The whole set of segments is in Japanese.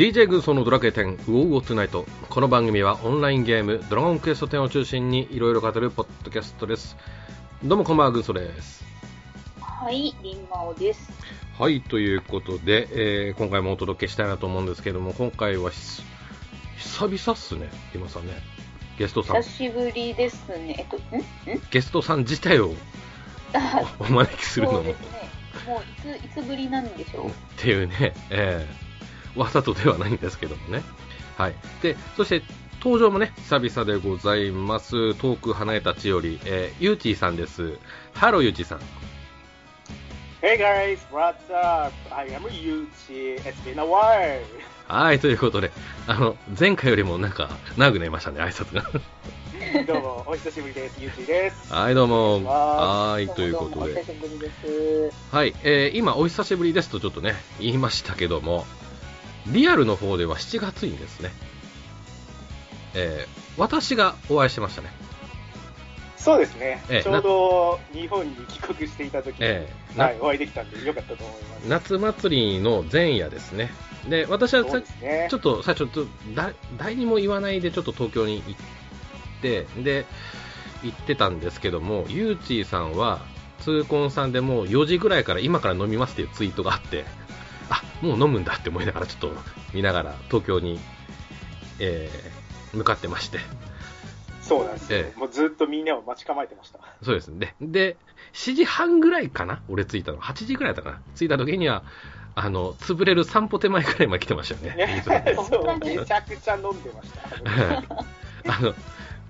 DJ 軍曹のドラクエ10ウォーウォートゥナイト。この番組はオンラインゲームドラゴンクエスト10を中心にいろいろ語るポッドキャストです。どうもこんばんは軍曹です。はい、りんまおです。はいということで、えー今回もお届けしたいなと思うんですけども今回はひ久々っすね今さんね。ゲストさん。久しぶりですね。えっと、ん？ん？ゲストさん自体をあ、お招きするのも。ね。もういつ、いつぶりなんでしょう。ていうね、えーわざとではないんですけどもねはいでそして登場もね久々でございます遠く離れた地より、えー、ゆうちーさんですハローゆうちーさん Hey guys, what's up? I am Yuchi. It's been a while. はいということであの前回よりもなんか長くなりましたね挨拶がどうも、お久しぶりです。Yuchi です。はいどうもはいということで。はい、えー今お久しぶりですとちょっとね言いましたけどもリアルの方では7月にですね、えー私がお会いしてましたねそうですね。ええちょうど日本に帰国していた時に、ええなはい、お会いできたんでよかったと思います。夏祭りの前夜ですね。で、私はさねちょ。っと最初、だ誰にも言わないでちょっと東京に行って、で、行ってたんですけども、ゆうちーさんは、痛恨さんでもう4時ぐらいから今から飲みますっていうツイートがあって、あ、もう飲むんだって思いながらちょっと見ながら東京に、えー向かってまして。そうなんですよ、ええもうずっとみんなを待ち構えてました。そうですね。で、7時半ぐらいかな？俺着いたの。8時ぐらいだったかな？着いた時には、あの、潰れる散歩手前くらいまで来てましたよね。そう、めちゃくちゃ飲んでました。あの、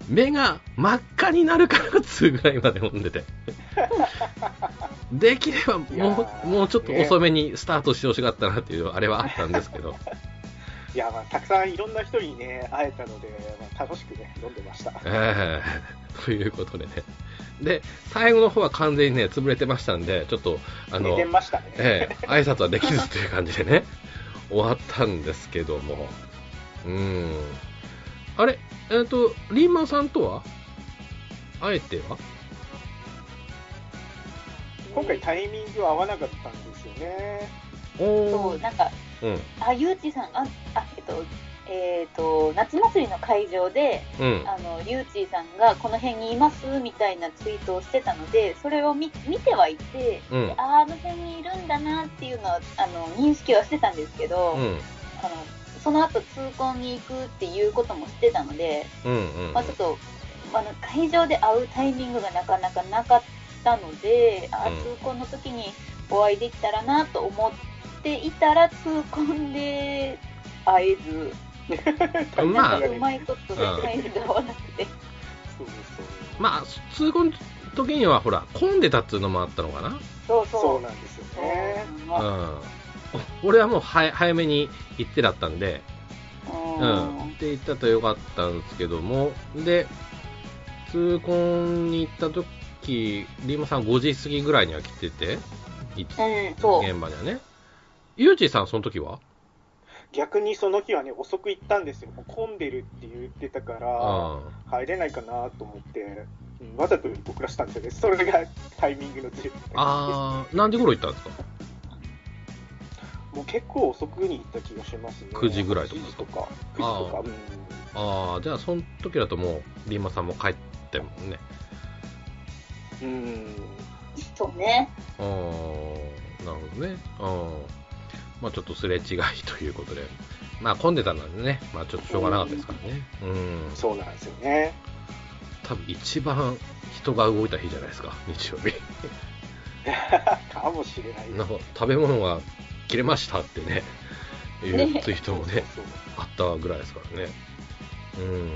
目が真っ赤になるからっつうぐらいまで飲んでて。できればもう、ーもうちょっと遅めにスタートしてほしかったなっていう、あれはあったんですけど。いや、まあ、たくさんいろんな人にね、会えたので、まあ、楽しくね、飲んでました。ええ ということでね。で、最後の方は完全にね、潰れてましたんで、ちょっと、あの、ね。ええ挨拶はできずという感じでね、終わったんですけども。うーん。あれ、えっ、と、リーマンさんとは？あえては？今回タイミング合わなかったんですよね。おそう、ー。なんか、うん。あ、ゆうちさん、あ、あ、えっと、えっと、夏祭りの会場で、うん。あの、ゆうちーさんがこの辺にいますみたいなツイートをしてたので、それを見見てはいて、うんであーあの辺にいるんだなっていうのは、あの、認識はしてたんですけど、うん。あの、その後痛恨に行くっていうこともしてたので、うん。うん。まあ、ちょっと、あの会場で会うタイミングがなかなかなかったので、あうん痛恨の時にお会いできたらなと思っていたら、痛恨で会えず、まあなんかうまいことでタイミング合わなくて、まあ、通行の時には、ほら、混んでたっていうのもあったのかな。そうそう。そうなんですよね。ううんん。俺はもう早早めに行ってだったんで、ううんん。って言ったとよかったんですけども、で、痛恨に行った時、リーマさん5時過ぎぐらいには来てて、いうん、そう。現場にはね。ゆうちーさん、その時は？逆にその日はね、遅く行ったんですよ。混んでるって言ってたから、あ入れないかなと思って、うんわざと遅らしたんですよね。それがタイミングのずれ。あー、何時頃行ったんですか？もう結構遅くに行った気がしますね。9時ぐらいとか9時とか？9時とか。うんあー、じゃあその時だともう、リーマさんも帰ってもね。うん。そうね。あー、なるほどね。あー。まあちょっとすれ違いということで。まあ混んでたのでね、まあちょっとしょうがなかったですからね。うん。そうなんですよね。多分一番人が動いた日じゃないですか、日曜日。かもしれない。なんか食べ物が切れましたってね、いうねツイートもね、あったぐらいですからね。うん。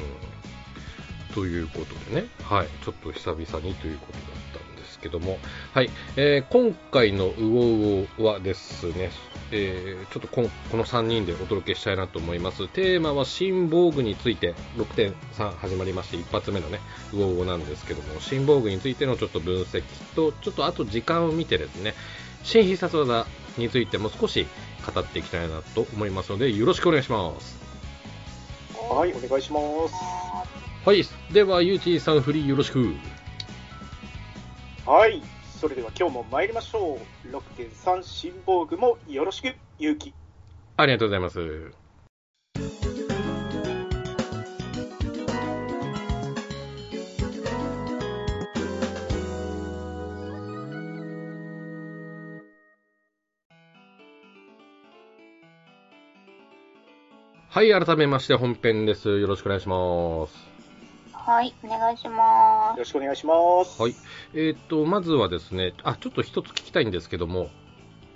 ということでね、はい、ちょっと久々にということだったんですけども、はい、えー今回のウオウオはですね、えーちょっとこんこの3人でお届けしたいなと思います。テーマは新防具について。6.3始まりまして、一発目のね、ウオウオなんですけども、新防具についてのちょっと分析と、ちょっとあと時間を見てですね、新必殺技についても少し語っていきたいなと思いますので、よろしくお願いします。はい、お願いします。あはい、では、ゆうちーさんフリーよろしく。はい、それでは今日も参りましょう。6.3新防具もよろしく、勇気。ありがとうございます。はい、改めまして本編です。よろしくお願いします。はい、お願いしまよろしくお願いします。はい。えーっと、まずはですね、あ、ちょっと一つ聞きたいんですけども、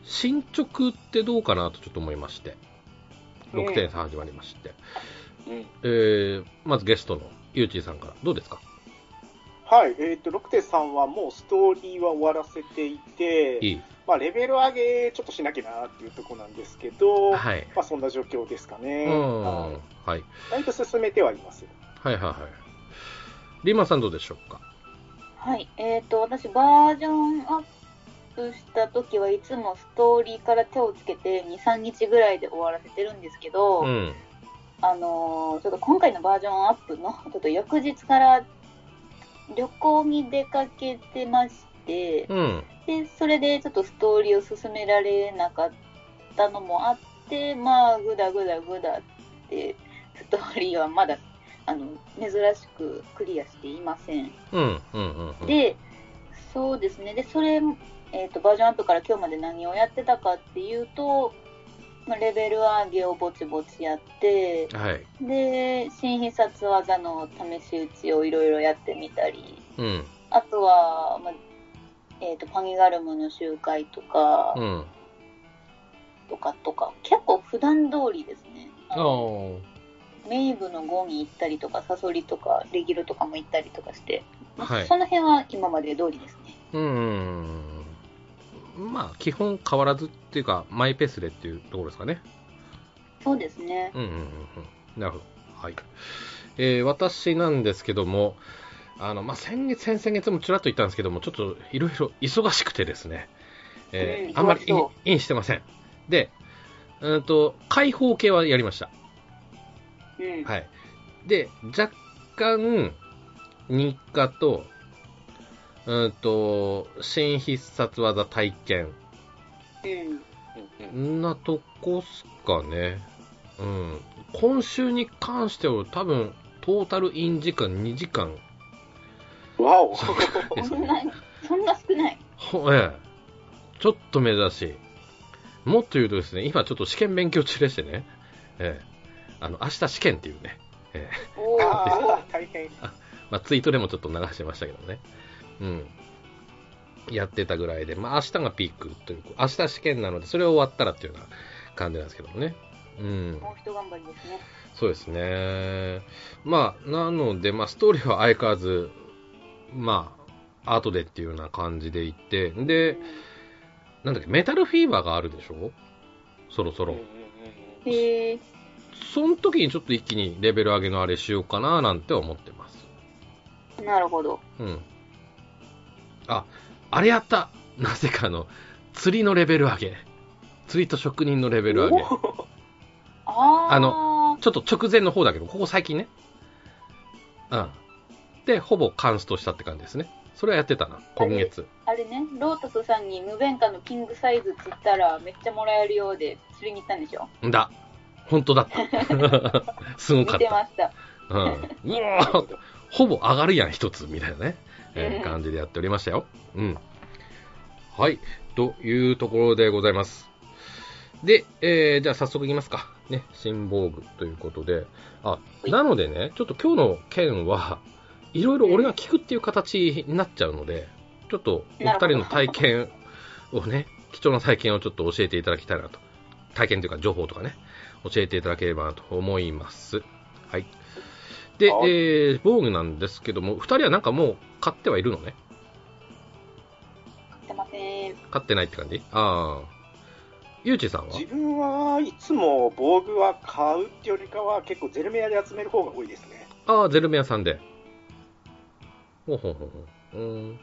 進捗ってどうかなとちょっと思いまして、6点差始まりまして、うんえー、まずゲストのゆうちーさんから、どうですか？はい、えっ、と、ロクテさんはもうストーリーは終わらせていて、いいまあ、レベル上げちょっとしなきゃなっていうところなんですけど、はい。まあ、そんな状況ですかね。うん。ははいい。はいだいぶ進めてはいます。はいはい。リーマンさんどうでしょうか？す。はい、えっ、と、私、バージョンアップした時はいつもストーリーから手をつけて2、3日ぐらいで終わらせてるんですけど、うん。あのーちょっと今回のバージョンアップの、ちょっと翌日から旅行に出かけてまして、うん。で、それでちょっとストーリーを進められなかったのもあって、まあ、ぐだぐだぐだって、ストーリーはまだ、あの、珍しくクリアしていません。うん。うん。うん。うん、で、そうですね。で、それ、えっ、と、バージョンアップから今日まで何をやってたかっていうと、まあ、レベル上げをぼちぼちやって、はい。で、新必殺技の試し打ちをいろいろやってみたり、うん。あとは、まあえっ、と、パニガルムの集会とか、うん。とかとか、結構普段通りですね。メイブの5に行ったりとか、サソリとか、レギルとかも行ったりとかして、はいその辺は今まで通りですね。うーん。まあ、基本変わらずっていうか、マイペースでっていうところですかね。そうですね。うんうんうんうん。なるほど。はい。えー私なんですけども、あの、まあ、先月、先々月もちらっと言ったんですけども、ちょっといろいろ忙しくてですね、えーうんあんまりイン忙しそインしてません。で、うんと、開放系はやりました。うん。はい。で、若干、日課と、うんと、新必殺技体験うん。んなとこっすかね。うん。今週に関しては多分、トータルイン時間2時間わお そんなね。、そんな少ない。ほええ。ちょっと珍しい。もっと言うとですね、今ちょっと試験勉強中でしてね、ええ。あの、明日試験っていうね、ええ。お大変。まあ、ツイートでもちょっと流してましたけどね。うん。やってたぐらいで、まあ、明日がピークというか、明日試験なので、それ終わったらっていうような感じなんですけどもね。うん。もう一頑張りですね。そうですね。まあ、なので、まあ、ストーリーは相変わらず、まあ、後でっていうような感じでいって、で、なんだっけ、メタルフィーバーがあるでしょ？そろそろ。うんへえ。その時にちょっと一気にレベル上げのあれしようかななんて思ってます。なるほど。うん。あ、あれやったなぜかあの、釣りのレベル上げ。釣りと職人のレベル上げ。あー。あの、ちょっと直前の方だけど、ここ最近ね。うん。で、ほぼカンストしたって感じですね。それはやってたな、今月。あれね、ロータスさんに無弁化のキングサイズ釣ったらめっちゃもらえるようで釣りに行ったんでしょ？んだ。本当だった。すごかってた。見ました。うん。うほぼ上がるやん、一つ、みたいなね、えーうん感じでやっておりましたよ。うん。はい。というところでございます。で、えー、じゃあ早速いきますか。ね、新防具ということで。あ、いなのでね、ちょっと今日の件は、いろいろ俺が聞くっていう形になっちゃうので、ちょっとお二人の体験をね、貴重な体験をちょっと教えていただきたいなと。体験というか情報とかね、教えていただければなと思います。はい。で、はいえー、防具なんですけども、二人はなんかもう買ってはいるのね？買ってません。買ってないって感じ？ああ。ゆうちさんは？自分はいつも防具は買うってよりかは結構ゼルメアで集める方が多いですね。ああ、ゼルメアさんで。ほうほうほうほう。うーん。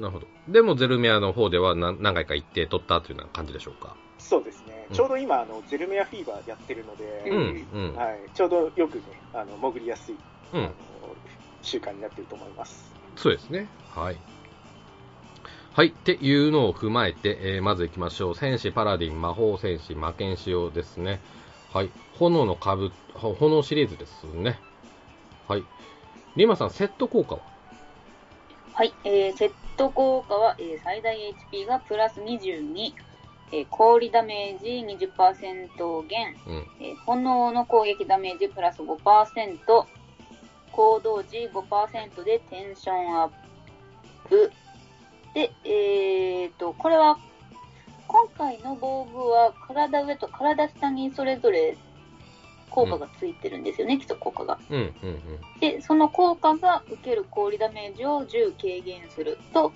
なるほど。でも、ゼルメアの方では何何回か行って取ったというような感じでしょうか？そうですね。うんちょうど今、あの、ゼルメアフィーバーやってるので、うん、うん。はい、ちょうどよくね、あの、潜りやすい、うん。習慣になってると思います。そうですね。はい。はい。っていうのを踏まえて、えーまず行きましょう。戦士、パラディン、魔法戦士、魔剣仕様ですね。はい。炎の株、ほ炎シリーズですね。はい。リマさん、セット効果は？はい、えー、セット効果は、えー最大 HP がプラス22、ええー氷ダメージ20%減、うん。えー炎の攻撃ダメージプラス5%、行動時5%でテンションアップ。で、えーと、これは、今回の防具は体上と体下にそれぞれ効果がついてるんですよね、基礎効果が。うん。うん。うん。で、その効果が受ける氷ダメージを10軽減すると、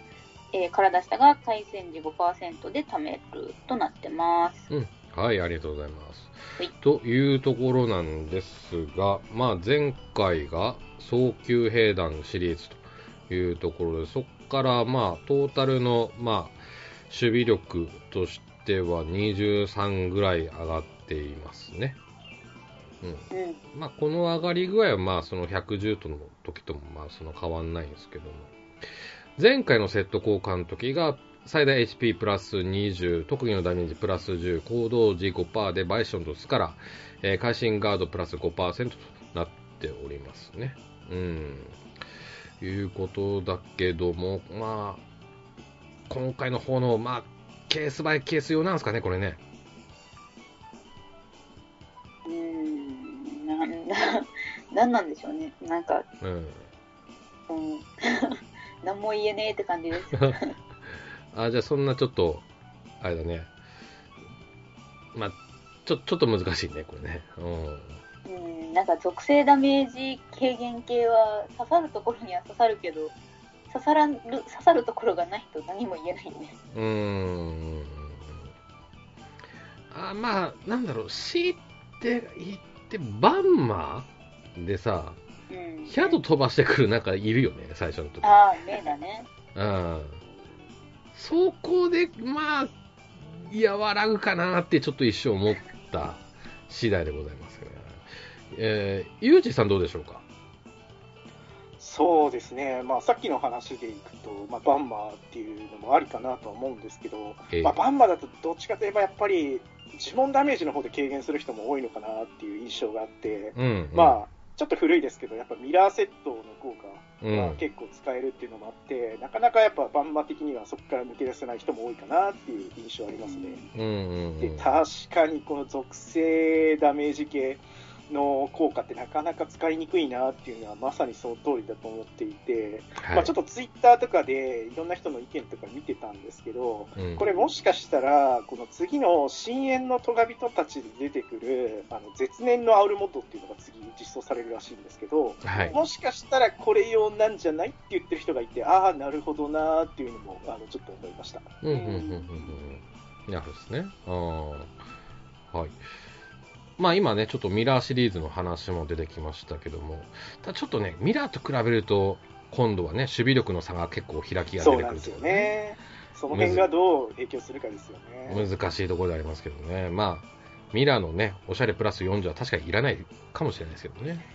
えー体下が回戦時5%で貯めるとなってます。うん。はい、ありがとうございます。はいというところなんですが、まあ、前回が早急兵団シリーズというところで、そこから、まあ、トータルの、まあ、守備力としては23ぐらい上がっていますね。うん。まあ、この上がり具合は、まあ、その110との時とも、まあ、その変わんないんですけども、前回のセット交換の時が、最大 HP プラス20、特技のダメージプラス10、行動時5%でバイションとスカラ、えー、会心ガードプラス5%となっておりますね。うん。いうことだけども、まあ、今回の方の、まあ、ケースバイケース用なんですかね、これね。ななんなんでしょうね。なんか、うん。うん、何も言えねえって感じです。あ、じゃあそんなちょっと、あれだね。まあ、ちょ、ちょっと難しいね、これね。ううん、なんか属性ダメージ軽減系は刺さるところには刺さるけど、刺さらる、刺さるところがないと何も言えないね。ん。うーん。あ、まあ、なんだろう、強いて言って、バンマーでさ、うん。ヒャド飛ばしてくるなんかいるよね、最初の時。ああ、目だね。うん。そこで、まあ、和らぐかなってちょっと一瞬思った次第でございますね。えー、ゆうじさんどうでしょうか？そうですね、まあ、さっきの話でいくと、まあ、バンマーっていうのもありかなとは思うんですけど、ええまあ、バンマーだとどっちかといえばやっぱり呪文ダメージの方で軽減する人も多いのかなっていう印象があって、うん、うん。まあ、ちょっと古いですけど、やっぱミラーセットの効果うん、が結構使えるっていうのもあって、なかなかやっぱバンマ的にはそこから抜け出せない人も多いかなっていう印象ありますね。うんうんうでん。確かにこの属性ダメージ系の効果ってなかなか使いにくいなっていうのはまさにその通りだと思っていて、はいまあ、ちょっとツイッターとかでいろんな人の意見とか見てたんですけど、うんこれもしかしたらこの次の深淵のトガ人たちで出てくるあの絶念のアウルモッドっていうのが次実装されるらしいんですけど、はい。もしかしたらこれ用なんじゃないって言ってる人がいて、ああ、なるほどなーっていうのもあのちょっと思いました。うんうんうんうんうん。なるほどですね。ああ。はい。まあ今ね、ちょっとミラーシリーズの話も出てきましたけども、ただちょっとね、ミラーと比べると、今度はね、守備力の差が結構開きが出てくそうなんですよるというかねね。その辺がどう影響するかですよね。難しいところでありますけどね。まあ、ミラーのね、おしゃれプラス40は確かにいらないかもしれないですけどね。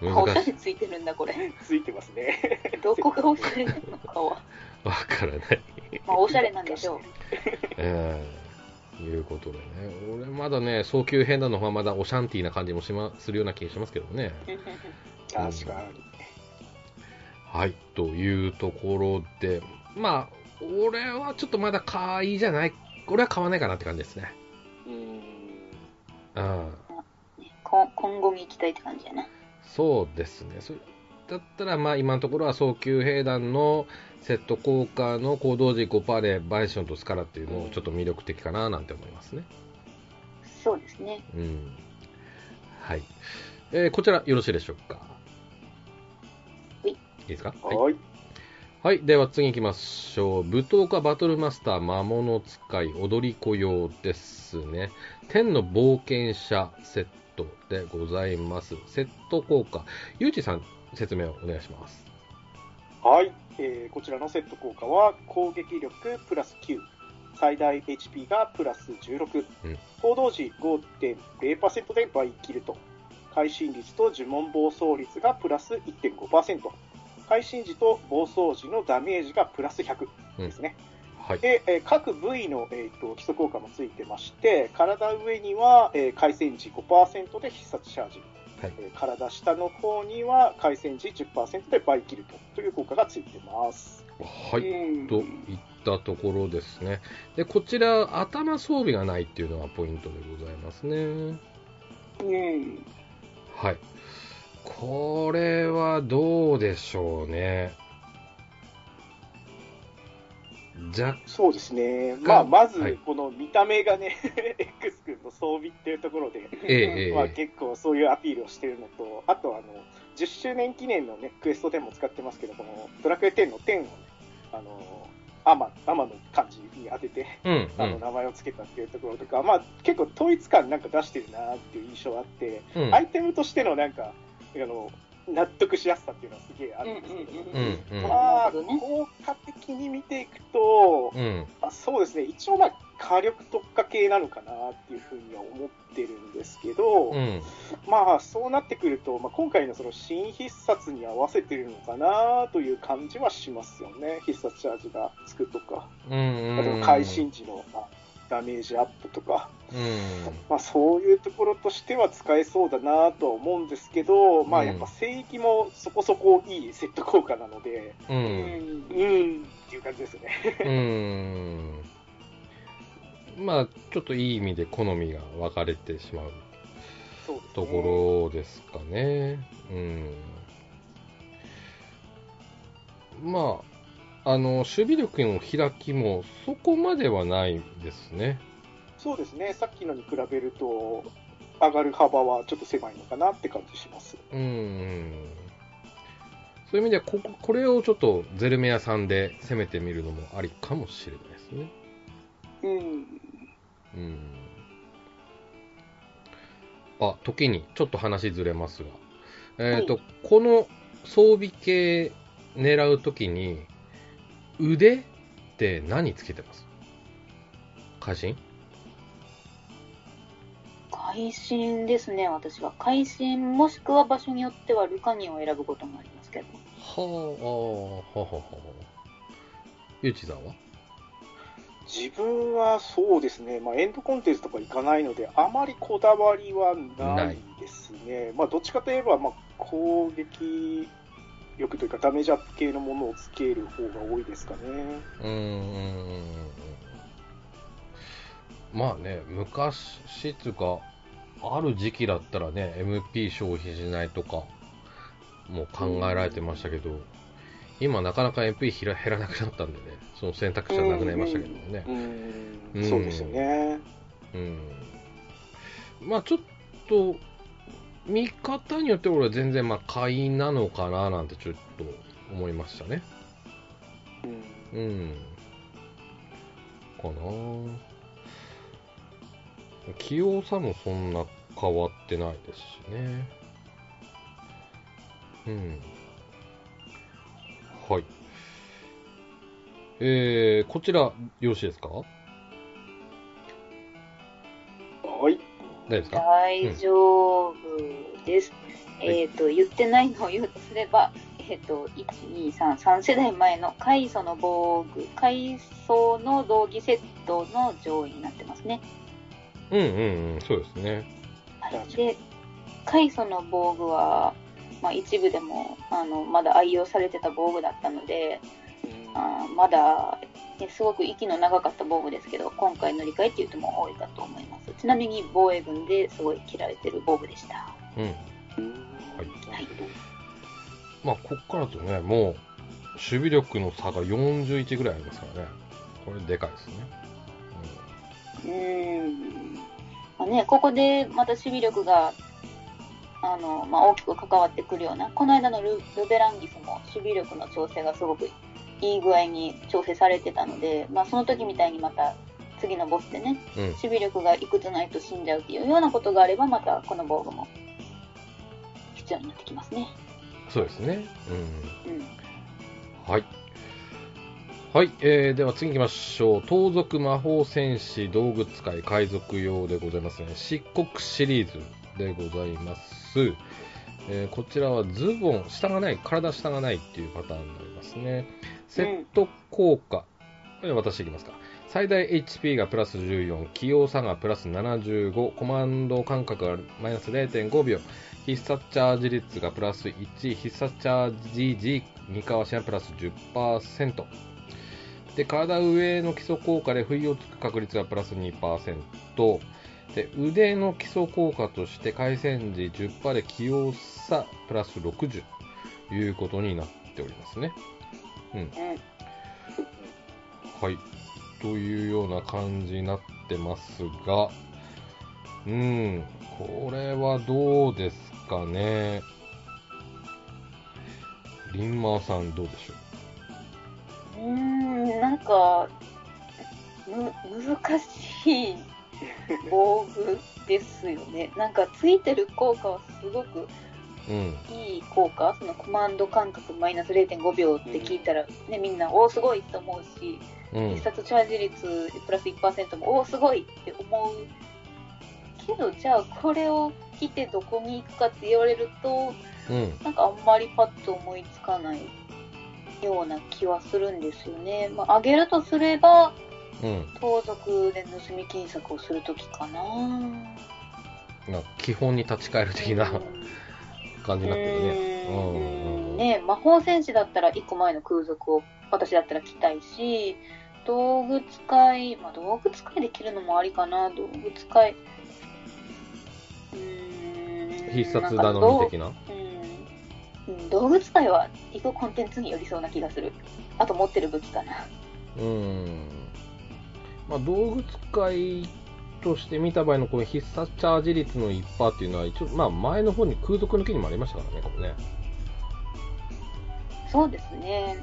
うん、あおしゃ難しい。れついてるんだ、これ。ついてますね。どこがおしゃれなのかは。わからない。まあ、おしゃれなんでしょう。えー、いうことでね。俺まだね、早急編なのはまだオシャンティーな感じもしまするような気がしますけどね。確かに。はい、というところで、まあ、俺はちょっとまだ買いじゃない、俺は買わないかなって感じですね。うん。今後に行きたいって感じやな。そうですね。それだったら、まあ今のところは早急兵団のセット効果の行動時5%でバイションとスカラっていうのをちょっと魅力的かななんて思いますね。そうですね。うん。はい。えーこちらよろしいでしょうか？はいいいですか？はい。はい。では次行きましょう。舞踏家バトルマスター魔物使い踊り子用ですね。天の冒険者セットでございます。セット効果。ゆうちさん説明をお願いします。はい、えーこちらのセット効果は攻撃力プラス9、最大 HP がプラス16、うん。行動時5.0%で倍切ると、会心率と呪文暴走率がプラス1.5%、会心時と暴走時のダメージがプラス100ですね。はい。で、えー各部位の、えーと基礎効果もついてまして、体上には、えー回戦時5%で必殺チャージ、はいえー体下の方には回戦時10%で倍切るとという効果がついてます。はい。うんといったったところですね。で、こちら、頭装備がないっていうのがポイントでございますね。うん。はい。これはどうでしょうね。じゃ、そうですね。まあ、まずはい、この見た目がね、X 君の装備っていうところで、ええええ。まあ、結構そういうアピールをしてるのと、あとあの、10周年記念のね、クエスト10も使ってますけど、このドラクエ10の10をね、あの、アマ、アマの漢字に当てて、うん、うあの、ん。名前を付けたっていうところとか、まあ、結構統一感なんか出してるなっていう印象があって、うん。アイテムとしてのなんか、あの、納得しやすさっていうのはすげえあうんるんですけど、うん、うん。まあ、効果的に見ていくと、うん、まあ、そうですね、一応まあ、火力特化系なのかなっていうふうには思ってるんですけど、うん。まあ、そうなってくると、まあ、今回のその新必殺に合わせてるのかなという感じはしますよね。必殺チャージがつくとか、うん、例えば会心時の、まあ、ダメージアップとか、うん。まあ、そういうところとしては使えそうだなとは思うんですけど、まあ、やっぱ聖域もそこそこいいセット効果なので、う。うんん。うんっていう感じですね。うん。まあ、ちょっといい意味で好みが分かれてしまうところですかね。うん。まあ、あの、守備力の開きもそこまではないですね。そうですね、さっきのに比べると、上がる幅はちょっと狭いのかなって感じします。うん。そういう意味ではこ、これをちょっとゼルメアさんで攻めてみるのもありかもしれないですね。うん。うん。あ、時に、ちょっと話ずれますが。えっ、と、この装備系狙うときに、腕って何つけてます？会心？会心ですね、私は。会心、もしくは場所によってはルカニを選ぶこともありますけど。はあ、はははは。ゆうちさんは？自分はそうですね、まあ、エンドコンテンツとか行かないので、あまりこだわりはないですね。まあ、どっちかといえば、まあ、攻撃力というか、ダメージアップ系のものをつける方が多いですかね。うーん。まあね、昔つうか、ある時期だったらね、MP 消費しないとか、もう考えられてましたけど、今なかなか MP 減らなくなったんでね、その選択肢はなくなりましたけどもね。うんうんそうですよね。うん。まあちょっと、見方によって俺は全然まあ買いなのかななんてちょっと思いましたね。うんうん。かな器用さもそんな変わってないですしね。うん。はい。えー、こちら、よろしいですか？はい。大丈夫ですか？大丈夫です。えっ、と、言ってないのを言うとすれば、えっ、と、1、2、3、3世代前の階層の防具、階層の道着セットの上位になってますね。うんうんうん、そうですね。はい、で、階層の防具は、まあ、一部でもあのまだ愛用されてた防具だったので、あーまだ、ね、すごく息の長かった防具ですけど、今回乗り換えっていう人も多いかと思います。ちなみに防衛軍ですごい着られてる防具でした。うん。うんはいなるほどまあ、こっからとね、もう、守備力の差が41ぐらいありますからね。これでかいですね。うーん。まあね、ここでまた守備力が、あの、まあ、大きく関わってくるような、この間のルルベランギスも守備力の調整がすごくいい具合に調整されてたので、まあ、その時みたいにまた次のボスでね、うん。うん。守備力がいくつないと死んじゃうっていうようなことがあれば、またこの防具も必要になってきますね。そうですね。うん。うん。はい。はい、えー、では次行きましょう。盗賊魔法戦士道具使い海賊用でございますね。漆黒シリーズでございます。えーこちらはズボン、下がない、体下がないっていうパターンになりますね。セット効果。これ私いきますか。最大 HP がプラス14、器用さがプラス75、コマンド間隔がマイナス0.5秒、必殺チャージ率がプラス1、必殺チャージ時、2かわしがプラス10%。で、体上の基礎効果で不意をつく確率がプラス2%。で、腕の基礎効果として回戦時10%で器用さプラス60ということになっておりますね。うん。うん。はい。というような感じになってますが、うん、これはどうですかね。リンマーさんどうでしょう？ーん、なんか、む、難しい防具ですよね。なんか、ついてる効果はすごく。いい効果、そのコマンド間隔マイナス0.5秒って聞いたら、ね、みんな、おお、すごいと思うし、うん必。殺チャージ率プラス1%も、おお、すごいって思うけど、じゃあ、これを着てどこに行くかって言われると、うん。なんかあんまりパッと思いつかないような気はするんですよね。まあ、あげるとすれば、うん。盗賊で盗み金策をするときかな。な基本に立ち返る的なうん感じになってるね。ううんね魔法戦士だったら1個前の空賊を私だったら着たいし、道具使い、まあ、道具使いで着るのもありかな、道具使い。うーん必殺頼み的な？うんうん、道具使いは行くコンテンツによりそうな気がする。あと持ってる武器かな。うん。まあ、道具使いとして見た場合のこの必殺チャージ率の1%っていうのは、一応、まあ、前の方に空賊抜きにもありましたからね、これね。そうですね。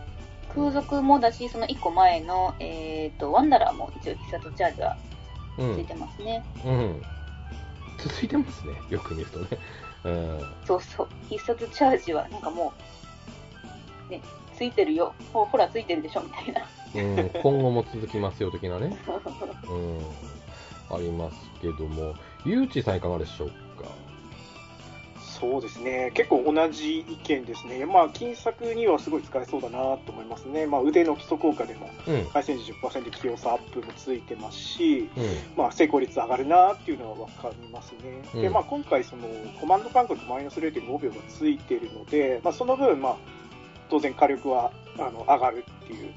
空賊もだし、その1個前の、えっ、と、ワンダラーも一応必殺チャージはうん。ついてますね。うん。続いてますね、よく見るとね。うん。そうそう。必殺チャージはなんかもう、ね、ついてるよ。ほほら、ついてるでしょみたいな。うん、今後も続きますよ、的なね。うん。ありますけども、ゆうちさんいかがでしょうか？そうですね、結構同じ意見ですね、まあ、金策にはすごい使えそうだなと思いますね、まあ、腕の基礎効果でも、うん。回戦時10%で器用さアップもついてますし、うん。まあ、成功率上がるなっていうのは分かりますね。うんで、まあ、今回、そのコマンド間隔マイナス0.5秒がついてるので、まあ、その分、まあ、当然火力はあの上がるっていう、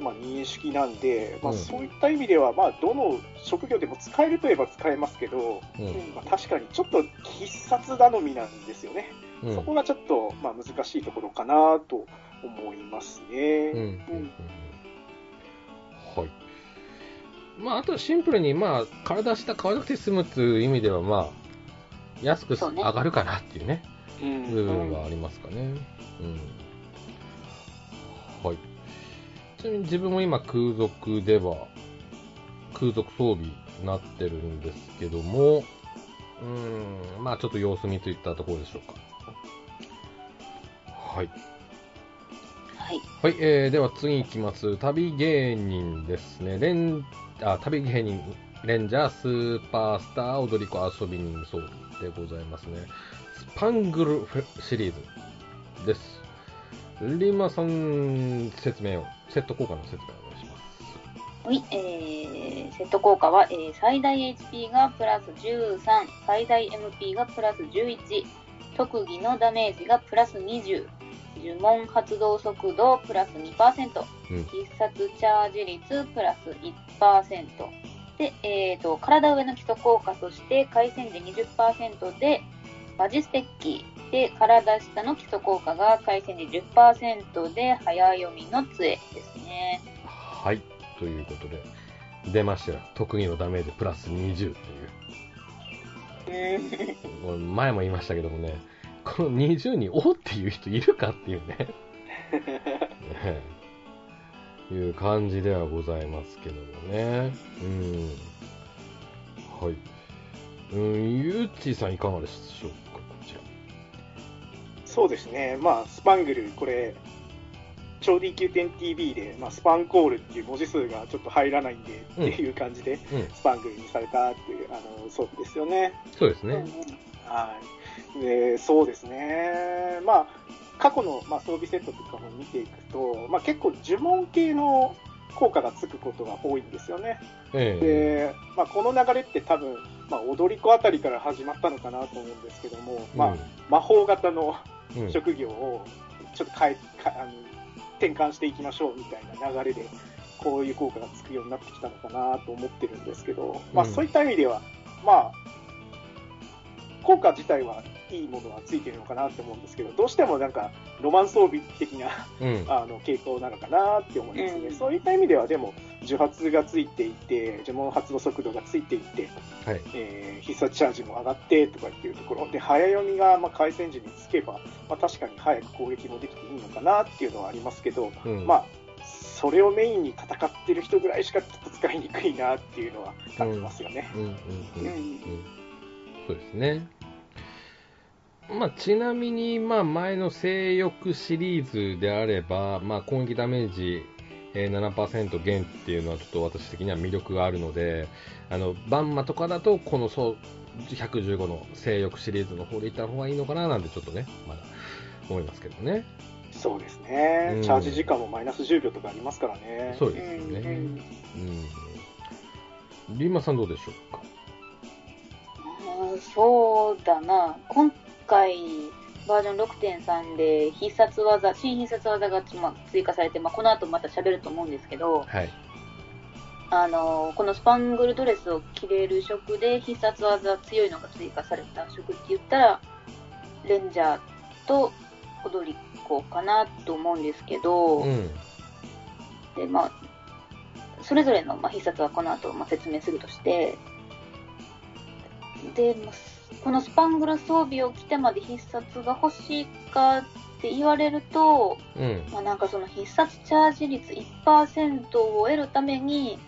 まあ、認識なんで、まあ、うんそういった意味では、まあ、どの職業でも使えるといえば使えますけど、うん。まあ、確かにちょっと必殺頼みなんですよね。うん。そこがちょっと、まあ、難しいところかなと思いますね。うんはい。まあ、あとはシンプルに、まあ、体下買わなくて済むっていう意味では、まあ、安く上がるかなっていうね、うん部分はありますかね。うん。はい。自分も今、空賊では、空賊装備になってるんですけども、うん、まあ、ちょっと様子見といったところでしょうか。はい。はい。はい、えー、では次行きます。旅芸人ですね。レン、あ、旅芸人、レンジャー、スーパースター、踊り子、遊び人装備でございますね。スパングルシリーズです。リマさん、説明を、セット効果の説明をお願いします。はい、えー、セット効果は、えー最大 HP がプラス13、最大 MP がプラス11、特技のダメージがプラス20、呪文発動速度プラス2%、うん。必殺チャージ率プラス1%。で、えー、と体上の基礎効果として回戦時20%でマジステッキで体下の基礎効果が回戦時10%で早読みの杖ですね。はい。ということで、出ましたよ。特技のダメージプラス20っていう。前も言いましたけどもね、この20におっていう人いるかっていうね。ねいう感じではございますけどもね。うん。はい。うん、ゆうちーさんいかがでしょう。そうですね、まあ、スパングル、これ、超 D9.TV で、まあ、スパンコールっていう文字数がちょっと入らないんで、うんっていう感じで、うん、スパングルにされたっていうあの装備ですよね。そうですね。はい。で、そうですね。まあ、過去の、まあ、装備セットとかも見ていくと、まあ、結構呪文系の効果がつくことが多いんですよね。ええで、まあ、この流れって多分、まあ、踊り子あたりから始まったのかなと思うんですけども、まあ、魔法型の職業をちょっと変えかあの転換していきましょうみたいな流れでこういう効果がつくようになってきたのかなと思ってるんですけど、まあ、そういった意味では、まあ、効果自体はいいものはついてるのかなって思うんですけど、どうしてもなんか、ロマン装備的な、うん、あの傾向なのかなって思いますね、うん、そういった意味では、でも、受発がついていて、呪文発動速度がついていて、はい、えー、必殺チャージも上がってとかっていうところで、早読みがまあ回線時につけば、まあ、確かに早く攻撃もできていいのかなっていうのはありますけど、うん、まあ、それをメインに戦ってる人ぐらいしかちょっと使いにくいなっていうのは感じますよね。そうですね。まあ、ちなみに、まあ、前の性欲シリーズであれば、まあ、攻撃ダメージ、えー、7%減っていうのはちょっと私的には魅力があるので、あの、バンマとかだと、このそう115の性欲シリーズの方でいった方がいいのかななんてちょっとね、まだ思いますけどね。そうですね、うん、チャージ時間もマイナス10秒とかありますからね。そうですよね。うん。うん、リーマさんどうでしょうか？そうだな。今回、バージョン6.3で必殺技、新必殺技が追加されて、まあ、この後また喋ると思うんですけど、はい、あのこのスパングルドレスを着れる職で必殺技強いのが追加された職って言ったら、レンジャーと踊り子かなと思うんですけど、うん、で、まあ、それぞれの、まあ、必殺はこの後、まあ、説明するとして、で、まあこのスパングル装備を着てまで必殺が欲しいかって言われると、うん、まあ、なんかその必殺チャージ率1%を得るために、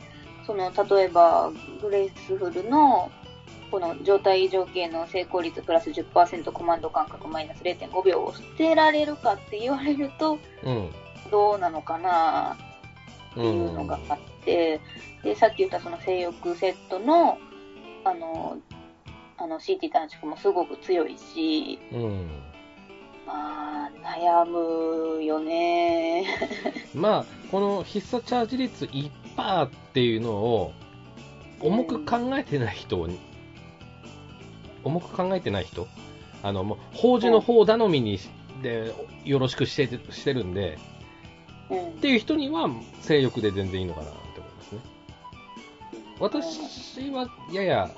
その例えばグレイスフルのこの状態異常系の成功率プラス10%コマンド間隔マイナス0.5秒を捨てられるかって言われると、うん、どうなのかなっていうのがあって、うん、でさっき言ったその性欲セットのあのあの CT 短縮もすごく強いし、うん、まあ悩むよね。まあこの必殺チャージ率1%っていうのを重く考えてない人に、うん、重く考えてない人？あのもう法事の方頼みにでよろしくしてしてるんで、うん、っていう人には性欲で全然いいのかなって思いますね。私はやや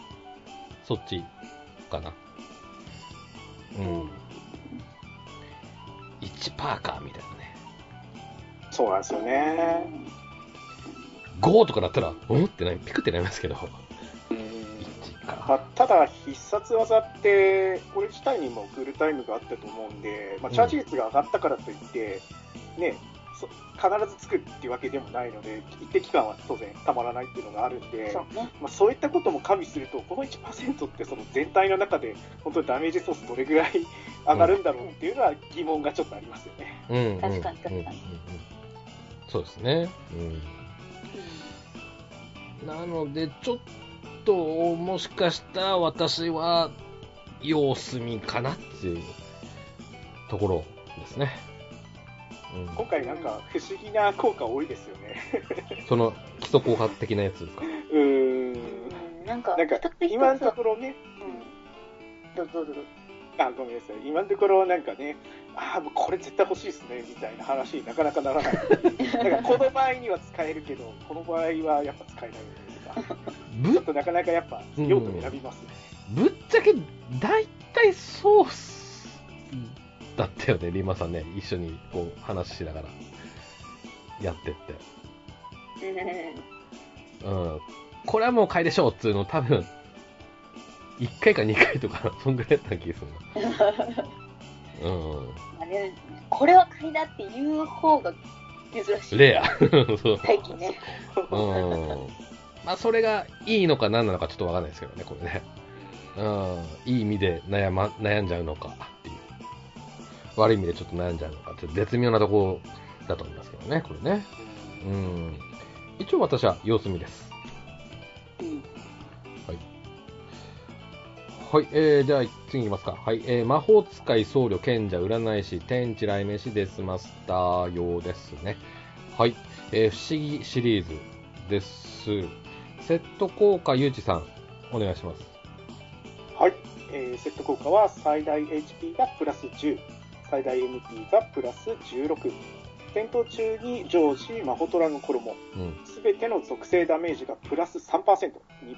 そっちかな。うん。1%か、みたいなね。そうなんですよね。5とかだったら、うんってない、ピクってなりますけど。まあ、ただ、必殺技って、これ自体にもクールタイムがあったと思うんで、まあ、チャージ率が上がったからといって、ね、必ずつくっていうわけでもないので、一定期間は当然たまらないっていうのがあるんで、そう,、まあ、そういったことも加味すると、この1%ってその全体の中で、本当にダメージソースどれぐらい上がるんだろうっていうのは疑問がちょっとありますよね。うん、確かに確かに。そうですね。うん、なので、ちょっと、もしかしたら私は様子見かなっていうところですね。今回なんか不思議な効果多いですよね。その基礎効果的なやつですか？うん。なんかなんか今のところね、うん、どうぞどうぞ。あごめんなさい。今のところなんかねああもうこれ絶対欲しいですねみたいな話になかなかならない。なんかこの場合には使えるけどこの場合はやっぱ使えないとか。ちょっとなかなかやっぱ用途選びますね、うん、ぶっちゃけ大体そうっすだったよね、リマさんね。一緒にこう話しながらやってって。うん。これはもう買いでしょうっつうの多分、1回か2回とか、そんぐらいだった気がするな。うん。これは買いだって言う方が珍しい。レア。最近ね。うん。まあ、それがいいのか何なのかちょっとわかんないですけどね、これね。うん。いい意味で悩ま、悩んじゃうのか。悪い意味でちょっと悩んじゃうのか、ちょっと絶妙なところだと思いますけどね、これね。うん。一応私は様子見です。はい。はい、えー、じゃあ次いきますか。はい、えー、魔法使い、僧侶、賢者、占い師、天地、雷鳴師、デスマスター用ですね。はい、えー、不思議シリーズです。セット効果、ゆうちさん、お願いします。はい、えー、セット効果は最大 HP がプラス10。最大 MP がプラス16、戦闘中に常時マホトラの衣、うん。すべての属性ダメージがプラス3%、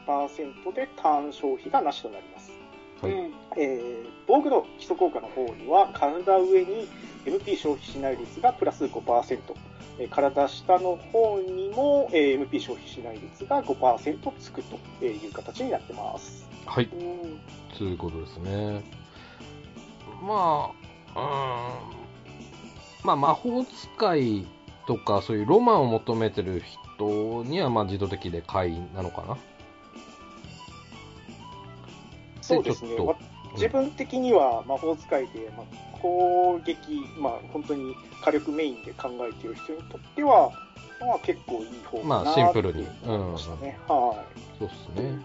2%でターン消費がなしとなります。はいうん。えー防具の基礎効果の方には、体上に MP 消費しない率がプラス5%、えー体下の方にも、えー MP 消費しない率が5%つくという形になってます。はい。うん。ということですね。まあ。まあ、魔法使いとか、そういうロマンを求めてる人には、まあ、自動的で買いなのかな。そうですねちょっとわ自分的には魔法使いで、まあ、攻撃、まあ、本当に火力メインで考えている人にとっては、まあ、結構いい方かなまあシンプルにと思いましたね。はそうっすね。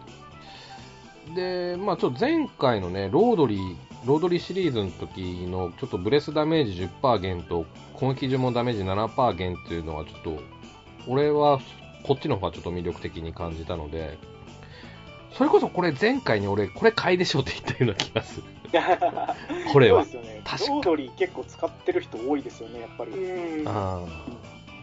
で、まあちょっと前回のね、ロードリー、ロードリーシリーズの時の、ちょっとブレスダメージ10%減と、攻撃呪文ダメージ7%減っていうのは、ちょっと、俺は、こっちの方がちょっと魅力的に感じたので、それこそこれ前回に俺、これ買いでしょって言ったような気がする。い。これは。そうですよね。確かロードリー結構使ってる人多いですよね、やっぱり。うん。あ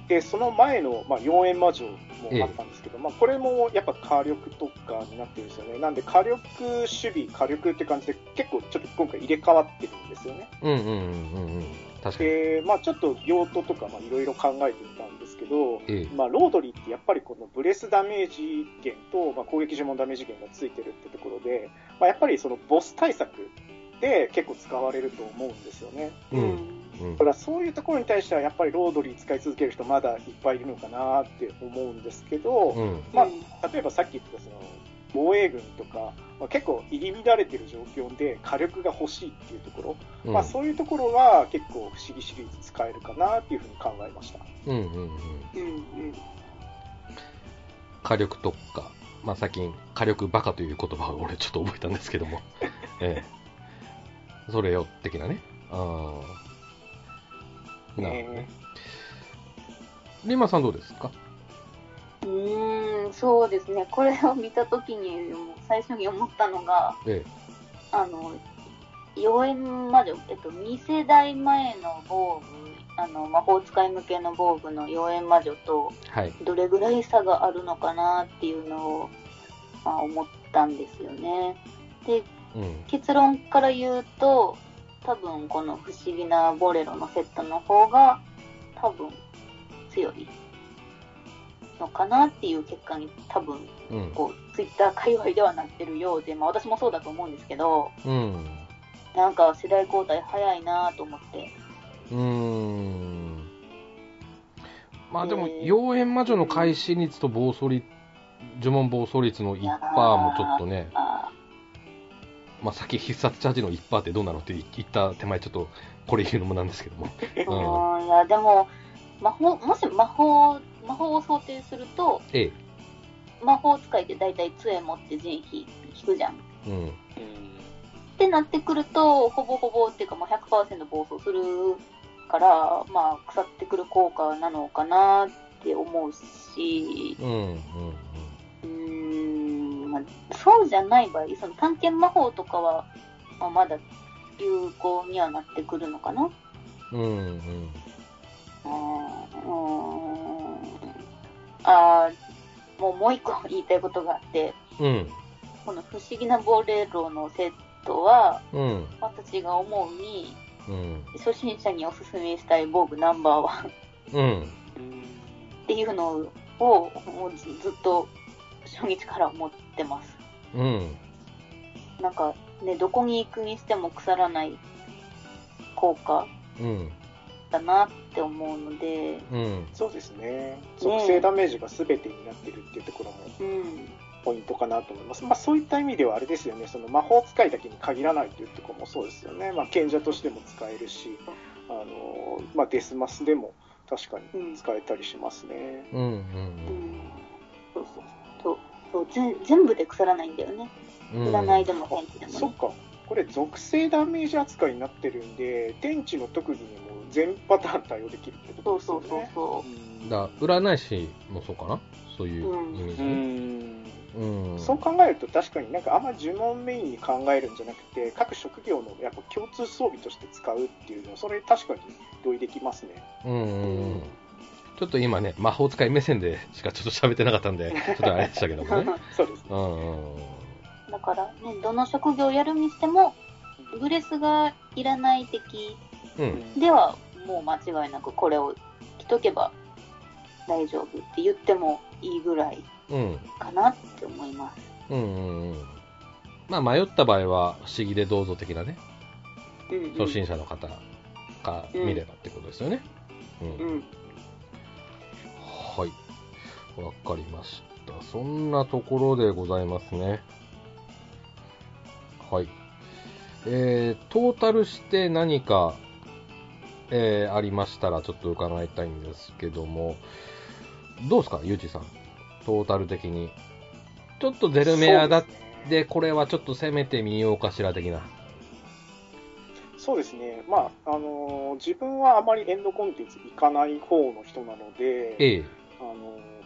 で、その前の、まあ、妖艶魔女もあったんですけど、まあ、これもやっぱ火力とかになってるんですよね。なんで火力、守備、火力って感じで結構ちょっと今回入れ替わってるんですよね。ーうんうんうんうんうん。確かに。で、まあちょっと用途とかまあいろいろ考えてみたんですけど、ええまあロードリーってやっぱりこのブレスダメージ減と、まあ、攻撃呪文ダメージ減がついてるってところで、まあ、やっぱりそのボス対策で結構使われると思うんですよね。うん。うんだからそういうところに対してはやっぱりロードリー使い続ける人まだいっぱいいるのかなって思うんですけど、うん。まあ例えばさっき言ったその防衛軍とか、まあ、結構入り乱れてる状況で火力が欲しいっていうところ、うんまあ、そういうところは結構不思議シリーズ使えるかなっていうふうに考えました。うんうんうん。うん。うん。火力特化。まあ、最近、火力バカという言葉を俺ちょっと覚えたんですけども。ええ。それよ、的なね。ああ。なるほどね。リンマさんどうですか？うーん、そうですね。これを見たときに、最初に思ったのが、えあの、妖艶魔女、えっと、2世代前の防具、あの、魔法使い向けの防具の妖艶魔女と、え。はい。どれぐらい差があるのかなっていうのを、まあ、思ったんですよね。で、うん。結論から言うと、多分この不思議なボレロのセットの方が、多分強いのかなっていう結果に多分、うん。こう、ツイッター界隈ではなってるようで、まあ私もそうだと思うんですけど、うん。なんか世代交代早いなと思って。うーん。まあでも、えー妖艶魔女の開始率と暴走率、呪文暴走率の1%もちょっとね、あまあさっき必殺チャージの1%ってどうなのって言った手前ちょっとこれ言うのもなんですけども。ー うん、いや、でも、魔法、もし魔法、魔法を想定すると、ええ。魔法使いって大体杖持って陣引引くじゃん。うん。ってなってくると、ほぼほぼっていうか、もう100%暴走するから、まあ、腐ってくる効果なのかなって思うし、うん。うん。うーん、まあ、そうじゃない場合、その探検魔法とかは、まあ、まだ有効にはなってくるのかな。うん。うん。あーもうもう一個言いたいことがあって、うん。この不思議なボレロのセットは、うん。私が思うに、うん。初心者におすすめしたい防具ナンバーワンっうん。ていうのをもうずずっと初日から思ってます。うん。なんかね、どこに行くにしても腐らない効果うん。だなって思うので、うん。そうですね。属性ダメージが全てになってるっていうところもうん、ポイントかなと思います。まあそういった意味ではあれですよね、その魔法使いだけに限らないというところもそうですよね。まあ賢者としても使えるし、あの、まあデスマスでも確かに使えたりしますね。うん。うん。うん、そうそうそうそうぜ全部で腐らないんだよね。うん。占いでも天気でもね。そっか。これ属性ダメージ扱いになってるんで、天地の特技にも全パターン対応できるってこそうとですよね。そうそうそうんだ占い師もそうかな？そういうイメーうジね。んうん。そう考えると確かになんかあんま呪文メインに考えるんじゃなくて各職業のやっぱ共通装備として使うっていうのはそれ確かに同意できますね。うんうんうん。ちょっと今ね、魔法使い目線でしかちょっと喋ってなかったんで、ちょっとあれでしたけどもね。そうですね。うん。だからね、どの職業をやるにしても、ブレスがいらない敵うん。では、もう間違いなくこれを着とけば大丈夫って言ってもいいぐらいうん。かなって思います。うんうんうん。まあ迷った場合は、不思議でどうぞ的なね、うんうん、初心者の方が見ればってことですよね。うん。うん。はい。わかりました。そんなところでございますね。はい。えー、トータルして何か、えー、ありましたらちょっと伺いたいんですけども、どうですか、ゆうじさん？トータル的に。ちょっとゼルメアだって、これはちょっと攻めてみようかしら的な。そうですね。まあ、あのー自分はあまりエンドコンテンツ行かない方の人なので、ええあのー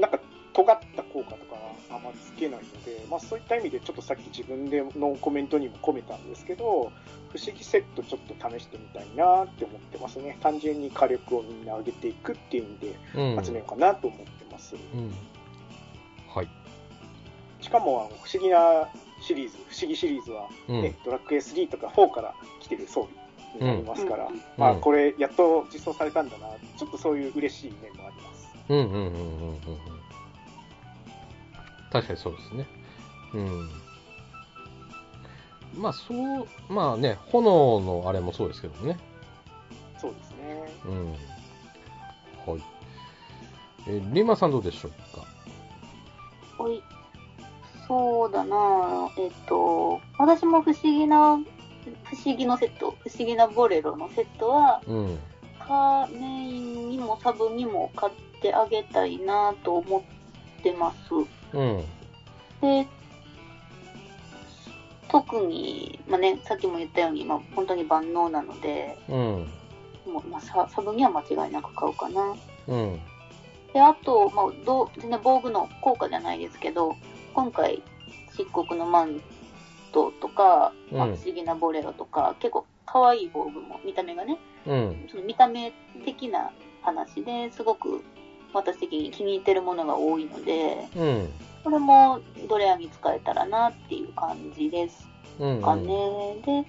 なんか尖った効果とかはあんまりつけないので、まあそういった意味でちょっとさっき自分でのコメントにも込めたんですけど、不思議セットちょっと試してみたいなって思ってますね。単純に火力をみんな上げていくっていう意味でうん。集めようかなと思ってます。うん。はい。しかもあの不思議なシリーズ、不思議シリーズは、うん。ねドラッグ S3 とか4から来てる装備になりますから、うんまあうんこれやっと実装されたんだな、ちょっとそういう嬉しい面もあります。うんうんうんうんうんうん。確かにそうですね。うん。まあそう、まあね、炎のあれもそうですけどね。そうですね。うん。はい。えーリマさんどうでしょうか？おい。そうだなえっと、私も不思議な、不思議のセット、不思議なボレロのセットは、うん。カメインにもサブにも買ってあげたいなと思ってます。うん。で、特に、まあね、さっきも言ったように、まあ、本当に万能なので、うん。もうまあ、ササブには間違いなく買うかな。うん。で、あと、まあ、どう全然防具の効果じゃないですけど、今回、漆黒のマントとか、まあうん不思議なボレロとか、結構可愛い防具も、見た目がね、うん。その見た目的な話ですごく私的に気に入ってるものが多いので、うん。これもドレアに使えたらなっていう感じですうん。かね。で、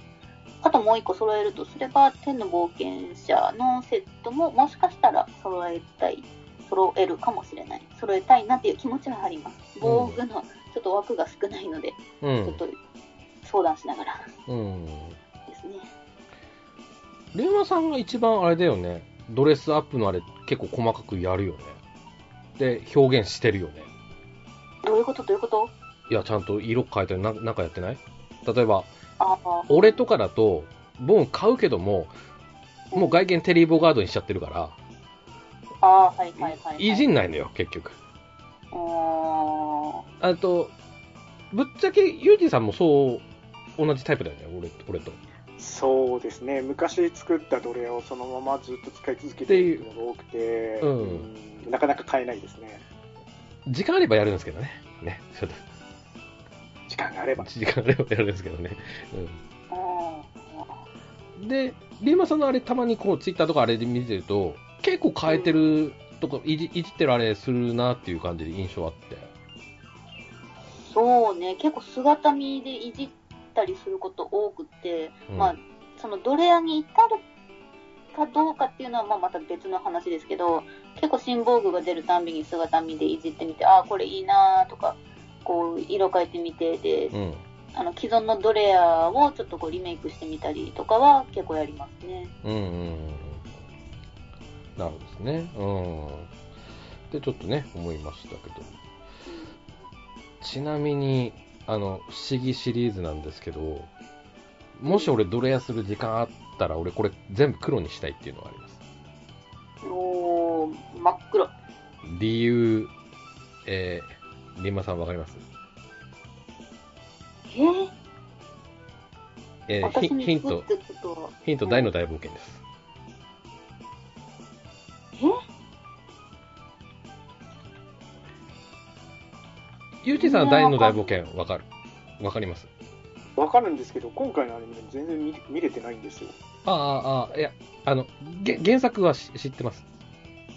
あともう一個揃えるとすれば、天の冒険者のセットももしかしたら揃えたい、揃えるかもしれない。揃えたいなっていう気持ちはあります。防具のちょっと枠が少ないので、うん。ちょっと相談しながらうん。ですね。レオナさんが一番あれだよね。ドレスアップのあれ結構細かくやるよね。で、表現してるよね。どういうこと？どういうこと？いや、ちゃんと色変えたりななんかやってない？例えば、ああ、俺とかだと、ボーン買うけども、もう外見テリーボガードにしちゃってるから、ああ、はいはいはい、はい。いじんないのよ、結局。うーんあと、ぶっちゃけ、ユージさんもそう、同じタイプだよね、俺俺と。そうですね。昔作ったドレをそのままずっと使い続けてるっていうのが多くて、うんうんなかなか買えないですね。時間あればやるんですけどね。ね、ちょっと、時間があれば。時間あればやるんですけどね。ううん。で、リーマさんのあれ、たまにこう、ツイッターとかあれで見てると、結構変えてるとか、いじいじってるあれするなっていう感じで印象あって。んそうね、結構姿見でいじったりすること多くて、うんまあ、そのドレアに至るかどうかっていうのはまあまた別の話ですけど、結構新防具が出るたんびに姿見でいじってみて、ああ、これいいなとか、こう、色変えてみて、で、うん。あの、既存のドレアをちょっとこうリメイクしてみたりとかは結構やりますね。うんうんうんうん。なるほどですね。うん。で、ちょっとね、思いましたけど。ちなみに、あの、不思議シリーズなんですけど、もし俺ドレアする時間あったら、俺これ全部黒にしたいっていうのがあります。おー、真っ黒。理由、えー、リンマさんわかります？えー、えー私ヒヒント、ヒント大の大冒険です。ゆうちさんは大の大冒険わかる？わかります？わかるんですけど、今回のアニメ全然見見れてないんですよ。ああ、ああ、いや、あの、げ原作はし知ってます。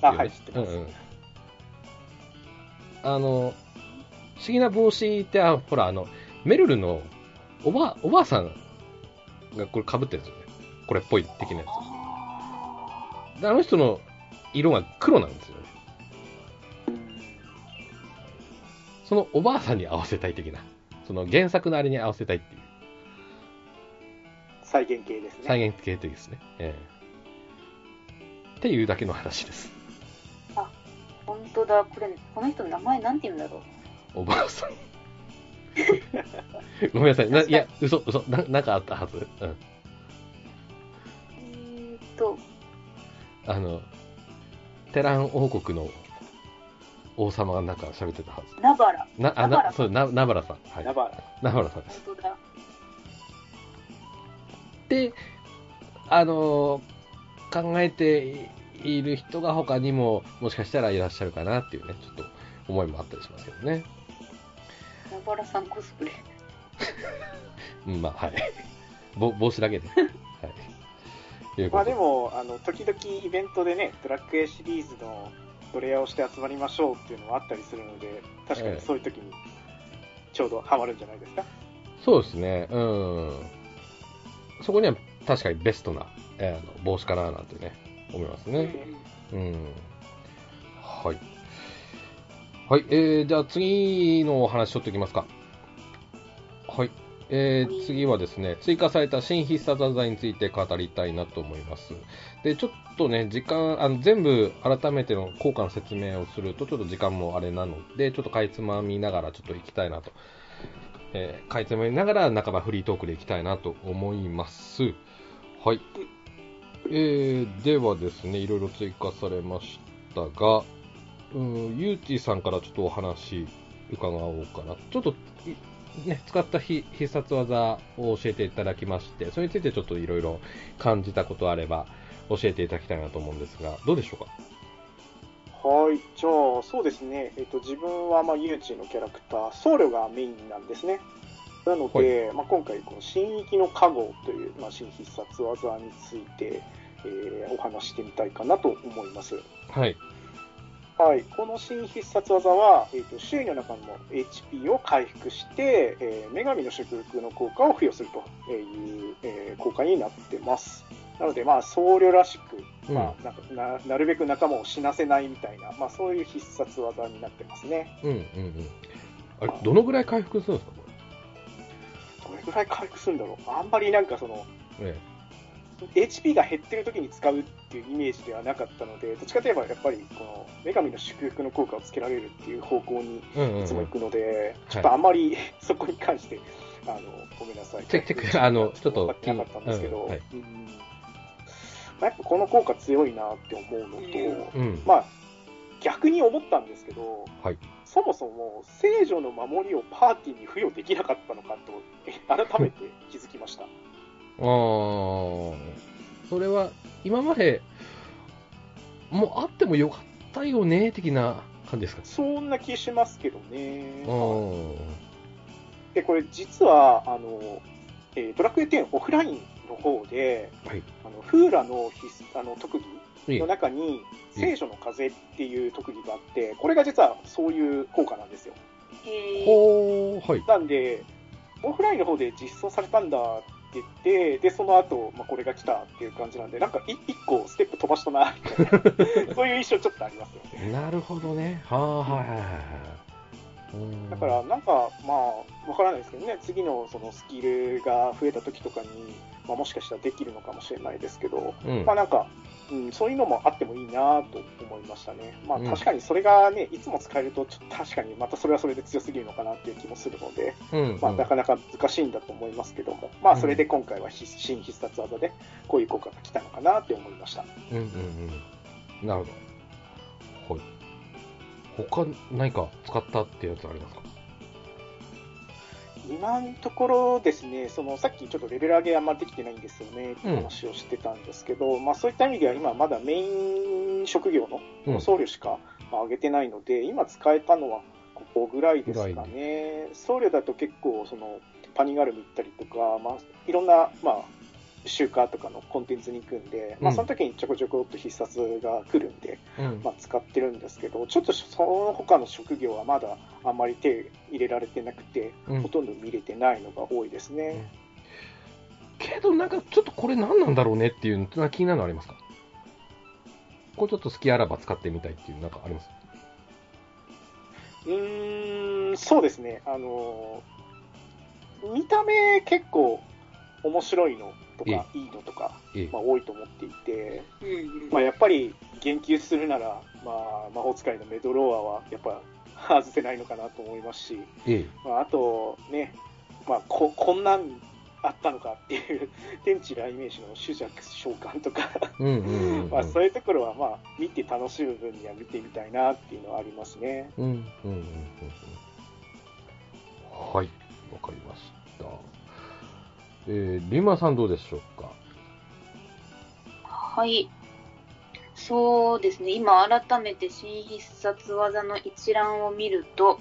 あ、はい、知ってます。うんうん。あの、不思議な帽子って、あ、ほら、あの、メルルのおば、おばあさんがこれ被ってるんですよね。これっぽい的なやつ。であの人の色が黒なんですよね。そのおばあさんに合わせたい的な。その原作のあれに合わせたいっていう。再現系ですね。再現系というですね。ええっていうだけの話です。本当だ、これ、この人の名前なんて言うんだろう。おばあさん。ごめんなさい。ないや、嘘、嘘。ななんかあったはず。うん。えーっと、あの、テラン王国の王様がなんか喋ってたはず。ナバラ。な、あ、な、そう、な、ナバラさん。はい。ナバラ。ナバラさんです。本当だ。で、あのー考えている人が他にも、もしかしたらいらっしゃるかなっていうね、ちょっと思いもあったりしますけどね。ナバラさんコスプレ。うん、まあ、はい。ぼ帽子だけで。はい。まあでも、あの、時々イベントでね、ドラクエシリーズのプレイヤーをして集まりましょうっていうのもあったりするので、確かにそういう時にちょうどハマるんじゃないですか？そうですね。うん。そこには確かにベストな、えー帽子かななんてね、思いますね。うん。はい。はい、えー、じゃあ次のお話ちょっといきますか。はい。えー、次はですね、追加された新必殺技について語りたいなと思います。で、ちょっとね、時間、あの全部改めての効果の説明をすると、ちょっと時間もあれなので、ちょっとかいつまみながらちょっと行きたいなと。えー、かいつまみながら半ばフリートークでいきたいなと思います。はい。えー、ではですね、いろいろ追加されましたが、うん、ゆうちさんからちょっとお話伺おうかな。ちょっと、ね、使った必必殺技を教えていただきまして、それについてちょっといろいろ感じたことあれば教えていただきたいなと思うんですが、どうでしょうか？はい、じゃあ、そうですね、えっと、自分は、まあ、ユーチのキャラクター、僧侶がメインなんですね。なので、まあ、今回、この新域の加護という、まあ、新必殺技について、えーお話してみたいかなと思います。はい。はい、この新必殺技は、えー、と周囲の中の HP を回復して、えー女神の祝福の効果を付与するという、えー効果になってます。なので、まあ、僧侶らしく、うんまあ、なんかななるべく仲間を死なせないみたいな、まあ、そういう必殺技になってますね。うんうんうん。あれ、どのぐらい回復するんですかこどれぐらい回復するんだろうあんまりなんかその、れ。え HP が減ってる時に使うっていうイメージではなかったので、どっちかといえばやっぱりこの女神の祝福の効果をつけられるっていう方向に。いつも行くので、いちょっとあんまり そこに関して、あの、ごめんなさい。あのちょっと分かってなかったんですけど、うんはいうんまあやっぱこの効果強いなって思うのと、うん。まあ、逆に思ったんですけど、はいそもそも聖女の守りをパーティーに付与できなかったのかと、改めて気づきました。それは今までもうあってもよかったよね的な感じですか？そんな気しますけどね。うんで、これ実は、あの、えードラクエ10オフラインの方で、はい。あのフーラの必須あの特技の中に、聖書の風っていう特技があって、これが実はそういう効果なんですよ。へーほーはい。なんで、オフラインの方で実装されたんだって言って、で、その後、まあ、これが来たっていう感じなんで、なんかい一個ステップ飛ばしたな、みたいな。そういう印象ちょっとありますよね。なるほどね。はあはいはいはいはい。うん。だから、なんか、まあ、わからないですけどね、次のそのスキルが増えた時とかに、まあ、もしかしたらできるのかもしれないですけど、うん。まあなんか、うん、そういうのもあってもいいなと思いましたね。まあうん。確かにそれがね、いつも使えると、ちょっと確かにまたそれはそれで強すぎるのかなっていう気もするので、うんまあなかなか難しいんだと思いますけども、まあそれで今回は必新必殺技でこういう効果が来たのかなって思いました。うんうんうん。なるほど。はい。他何か使ったってやつありますか？今のところですね、そのさっきちょっとレベル上げあんまできてないんですよねって話をしてたんですけど、まあそういった意味では今まだメイン職業のうん僧侶しかまあ上げてないので、今使えたのはここぐらいですかね。僧侶だと結構、その、パニガルム行ったりとか、まあ、いろんな、まあ、集荷とかのコンテンツに行くんで、まあ、うんその時にちょこちょこっと必殺が来るんで、うん。まあ、使ってるんですけど、ちょっとその他の職業はまだあんまり手入れられてなくて、うん。ほとんど見れてないのが多いですね。けど、なんかちょっとこれ何なんだろうねっていうのは気になるのありますか？これちょっと好きあらば使ってみたいっていう、なんかあります？うーん、そうですね。あの、見た目結構面白いのとか、いいのとか、ええまあ、多いと思っていて、うんまあ、やっぱり言及するなら、まあ、魔法使いのメドローアはやっぱ外せないのかなと思いますし、えまあ、あとね、まあ、ここんなんあったのかっていう天地雷鳴士の主役召喚とか。まあ、そういうところはまあ見て楽しむ分には見てみたいなっていうのはありますね。うんうんうんうんうん。はい、わかりました。えー、リンマさんどうでしょうか？はい。そうですね。今改めて新必殺技の一覧を見ると、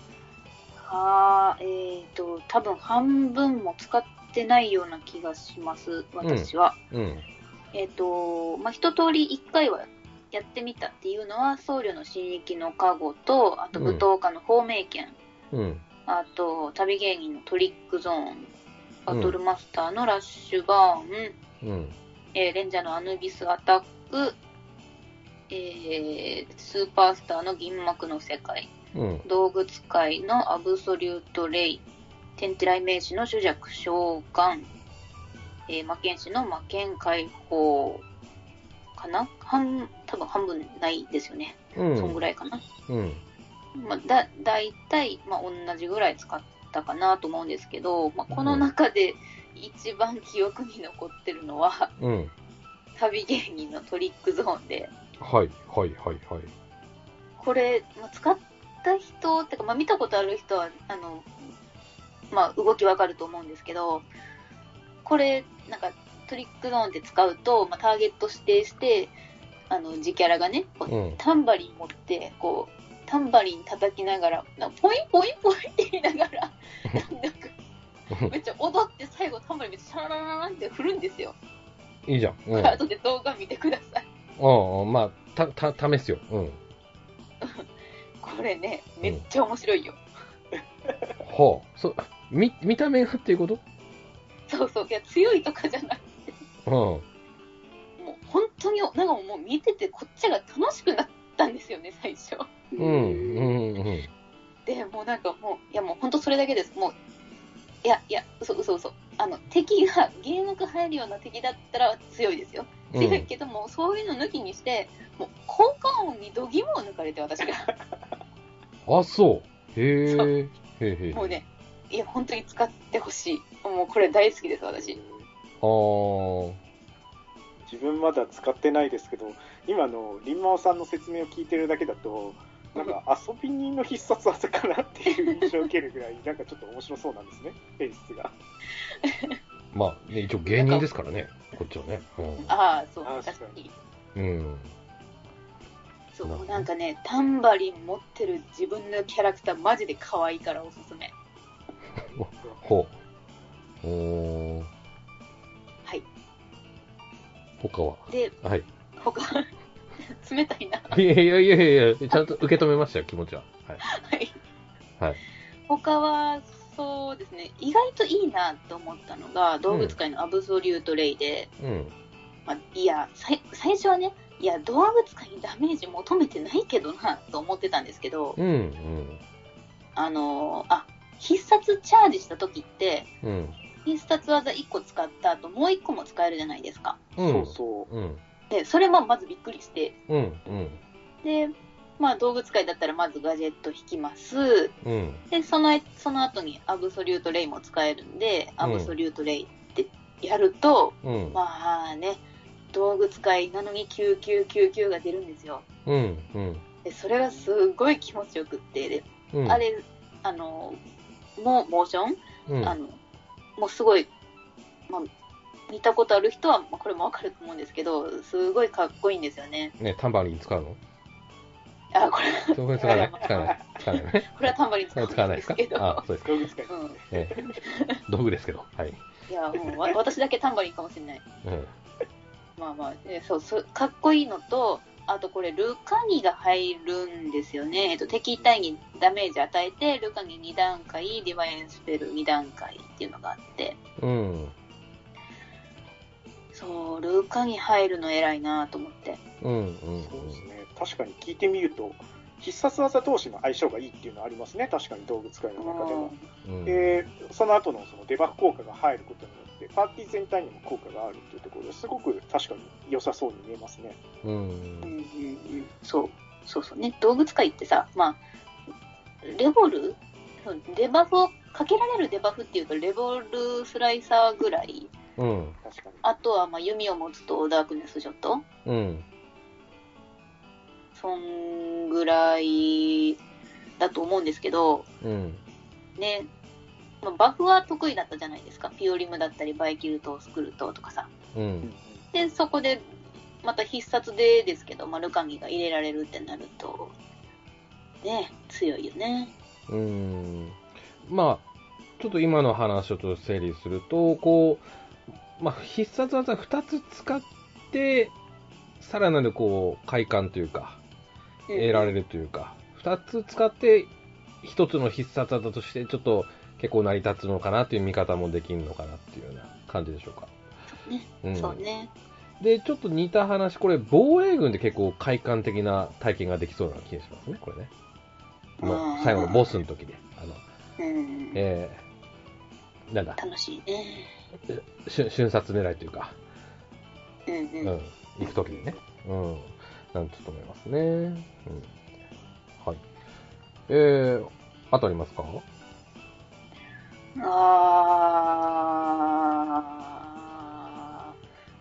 はーえっ、と、多分半分も使ってないような気がします、私は。うん。えっ、と、まあ、一通り一回はやってみたっていうのは、僧侶の新域の加護と、あと舞踏家の芳名剣、うん。あと旅芸人のトリックゾーン、バトルマスターのラッシュバーン、うん。えーレンジャーのアヌビスアタック、えースーパースターの銀幕の世界、うん。道具使いのアブソリュートレイ、天地雷鳴士の主弱召喚、えー魔剣士の魔剣解放かな？半、多分半分ないですよね。うん。そんぐらいかな。うん。まあ、だ、だいたい、まあ、同じぐらい使ったかなと思うんですけど、まあ、この中で一番記憶に残ってるのは、うん。旅芸人のトリックゾーンで、はい、はい、はい、はい。これ、まあ、使った人ってか、まあ、見たことある人は、あの、まあ、動きわかると思うんですけど、これ、なんか、トリックゾーンで使うと、まあ、ターゲット指定して、あの、自キャラがね。タンバリン持って、こう、タンバリン叩きながら、なんかポインポインポインって言いながら、なんか、めっちゃ踊って最後タンバリンめっちゃシャラララランって振るんですよ。いいじゃん。うん。後で動画見てください。うん、まあ、た、た、試すよ。うん。これね、めっちゃ面白いよ。はあ。そ、見、見た目がっていうことそうそう。いや、強いとかじゃなくて、うん。もう本当に、なんかもう見ててこっちが楽しくなったんですよね、最初。うん、うん、うん。で、もうなんかもう、いやもう本当それだけです。もう、いや、いや、嘘嘘嘘。あの、敵がゲームが入るような敵だったら強いですよ。強いけども、そういうの抜きにして、もう効果音に度肝を抜かれて、私が。あ、そう。へえ。そうへえへえ。もうね、いや、本当に使ってほしい。もうこれ大好きです、私。あー。自分まだ使ってないですけど、今のリンマオさんの説明を聞いてるだけだと、なんか遊び人の必殺技かなっていう印象を受けるぐらい、なんかちょっと面白そうなんですね、演出が。まあ、ね、一応芸人ですからね、こっちはね。ああ、そう、確かに。うん。うん。そう、なんかね、タンバリン持ってる自分のキャラクター、マジで可愛いからおすすめ。ほう。おー。はい。他は？で、はい。他、冷たいな。いやいやいやいや、ちゃんと受け止めましたよ、気持ちは。はい。はい。はい。他は、そうですね、意外といいなと思ったのが、動物界のアブソリュートレイで、うん。まあ、いやさい、最初はね、いや、動物界にダメージ求めてないけどな、と思ってたんですけど、うん、うん。あのーあ、必殺チャージした時って、うん。必殺技1個使った後、もう1個も使えるじゃないですか。うん。そうそう。うん。で、それもまずびっくりして、うん。うん。で、まあ、動物界だったらまずガジェット引きます。うん。で、その、その後にアブソリュートレイも使えるんで、アブソリュートレイってやると、うん。まあね、道具使いなのに9999が出るんですよ。うん。うん。で、それがすごい気持ちよくって、で、うん。あれ、あの、もう、モーション、うん。あの、もうすごい、まあ、見たことある人は、まあ、これもわかると思うんですけど、すごいかっこいいんですよね。ね、タンバリン使うの？あ、これ、そこ使わない？使わない使わないね。これはタンバリン使使わないですけど。あ、そうですか。道具使い。うん。ええ道具ですけど。はい。いや、もうわ私だけタンバリンかもしれない。うん。まあまあ、えそうそう、かっこいいのと、あとこれ、ルカギが入るんですよね。えっと、敵対にダメージ与えて、ルカギ2段階、ディバインスペル2段階っていうのがあって、うん。そう、ルカギ入るの偉いなと思って。うん。うん。そうですね。確かに聞いてみると、必殺技同士の相性がいいっていうのはありますね。確かに道具使いの中でも。うん。で、その後のそのデバフ効果が入ることによって、パーティー全体にも効果があるっていうところですごく確かに良さそうに見えますね。うんうんうんうんそう、そうそうね。道具使いってさ、まあ、レボルデバフをかけられるデバフっていうと、レボルスライサーぐらい。うん。確かに。あとは、まあ、弓を持つとダークネスショット。うん。そんぐらいだと思うんですけど、うん。ね、まあ、バフは得意だったじゃないですか。ピオリムだったり、バイキルト、スクルトとかさ。う。うんんで、そこで、また必殺でですけど、まあ、ルカギが入れられるってなると、ね、強いよね。うん。まあ、ちょっと今の話をちょっと整理すると、こう、まあ、必殺技2つ使って、さらなるこう、快感というか、得られるというか、2つ使って、1つの必殺技として、ちょっと結構成り立つのかなという見方もできるのかなっていうような感じでしょうか。ねうん、そうね。で、ちょっと似た話、これ、防衛軍で結構快感的な体験ができそうな気がしますね、これね。もう最後のボスの時で。あの、うん。えー、なんだ、楽しいね。瞬瞬殺狙いというか、うんう、うんん。行く時にね。うん。なんてと思いますね。うん。はい。えー、あとありますか？あ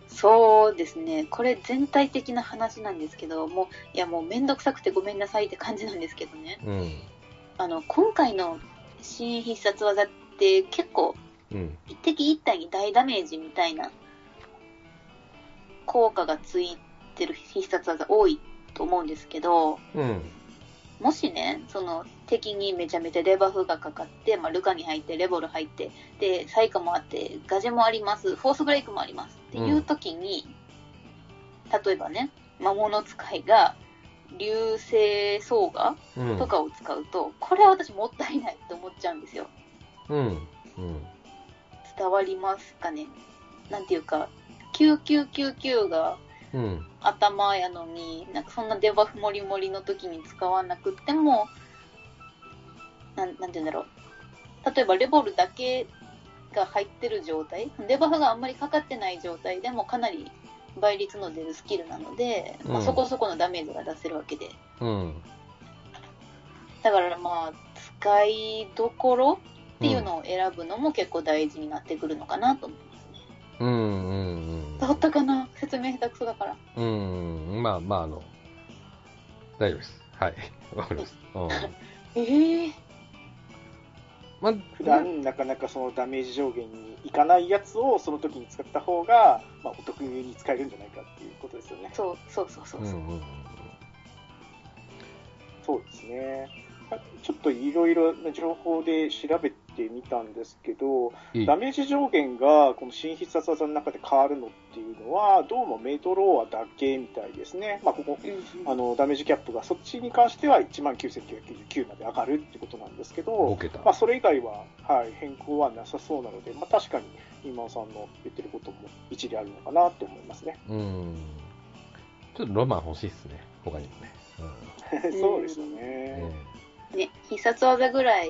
ーそうですね。これ全体的な話なんですけど、もう、いやもうめんどくさくてごめんなさいって感じなんですけどね。うん。あの、今回の新必殺技って結構うん。一敵一体に大ダメージみたいな効果がついてる必殺技多いと思うんですけど、うん。もしね、その敵にめちゃめちゃデバフがかかって、まあ、ルカに入って、レボル入って、で、サイカもあって、ガジェもあります、フォースブレイクもありますっていう時に、例えばね、魔物使いが、流星層画うん。とかを使うと、これは私もったいないって思っちゃうんですよ。うん。うん。伝わりますかね？なんていうか、9999がうん。頭やのに、なんかそんなデバフもりもりの時に使わなくっても、なん、なんて言うんだろう。例えばレボルだけが入ってる状態、デバフがあんまりかかってない状態でもかなり倍率の出るスキルなので、まあ、うんそこそこのダメージが出せるわけで。うん。だからまあ、使いどころっていうのを選ぶのも結構大事になってくるのかなと思いますね。うん。うん。伝わったかな？説明下手くそだから。うん。まあまあ、あの、大丈夫です。はい。わかります。うん。ええまあ、普段なかなかそのダメージ上限にいかないやつをその時に使った方が、まあ、お得に使えるんじゃないかっていうことですよね。そうそうそうそうそう。うんうんそうですね。ちょっといろいろな情報で調べてみたんですけど、ダメージ上限がこの新必殺技の中で変わるのっていうのは、どうもメトローアだけみたいですね。まあ、ここ、あの、ダメージキャップがそっちに関しては19,999まで上がるってことなんですけ5ど、桁。まあ、それ以外は、はい、変更はなさそうなので、まあ、確かに今尾さんの言ってることも一理あるのかなって思いますね。うん。ちょっとロマン欲しいっすね。他にもね。そうですよ。ねね、必殺技ぐらい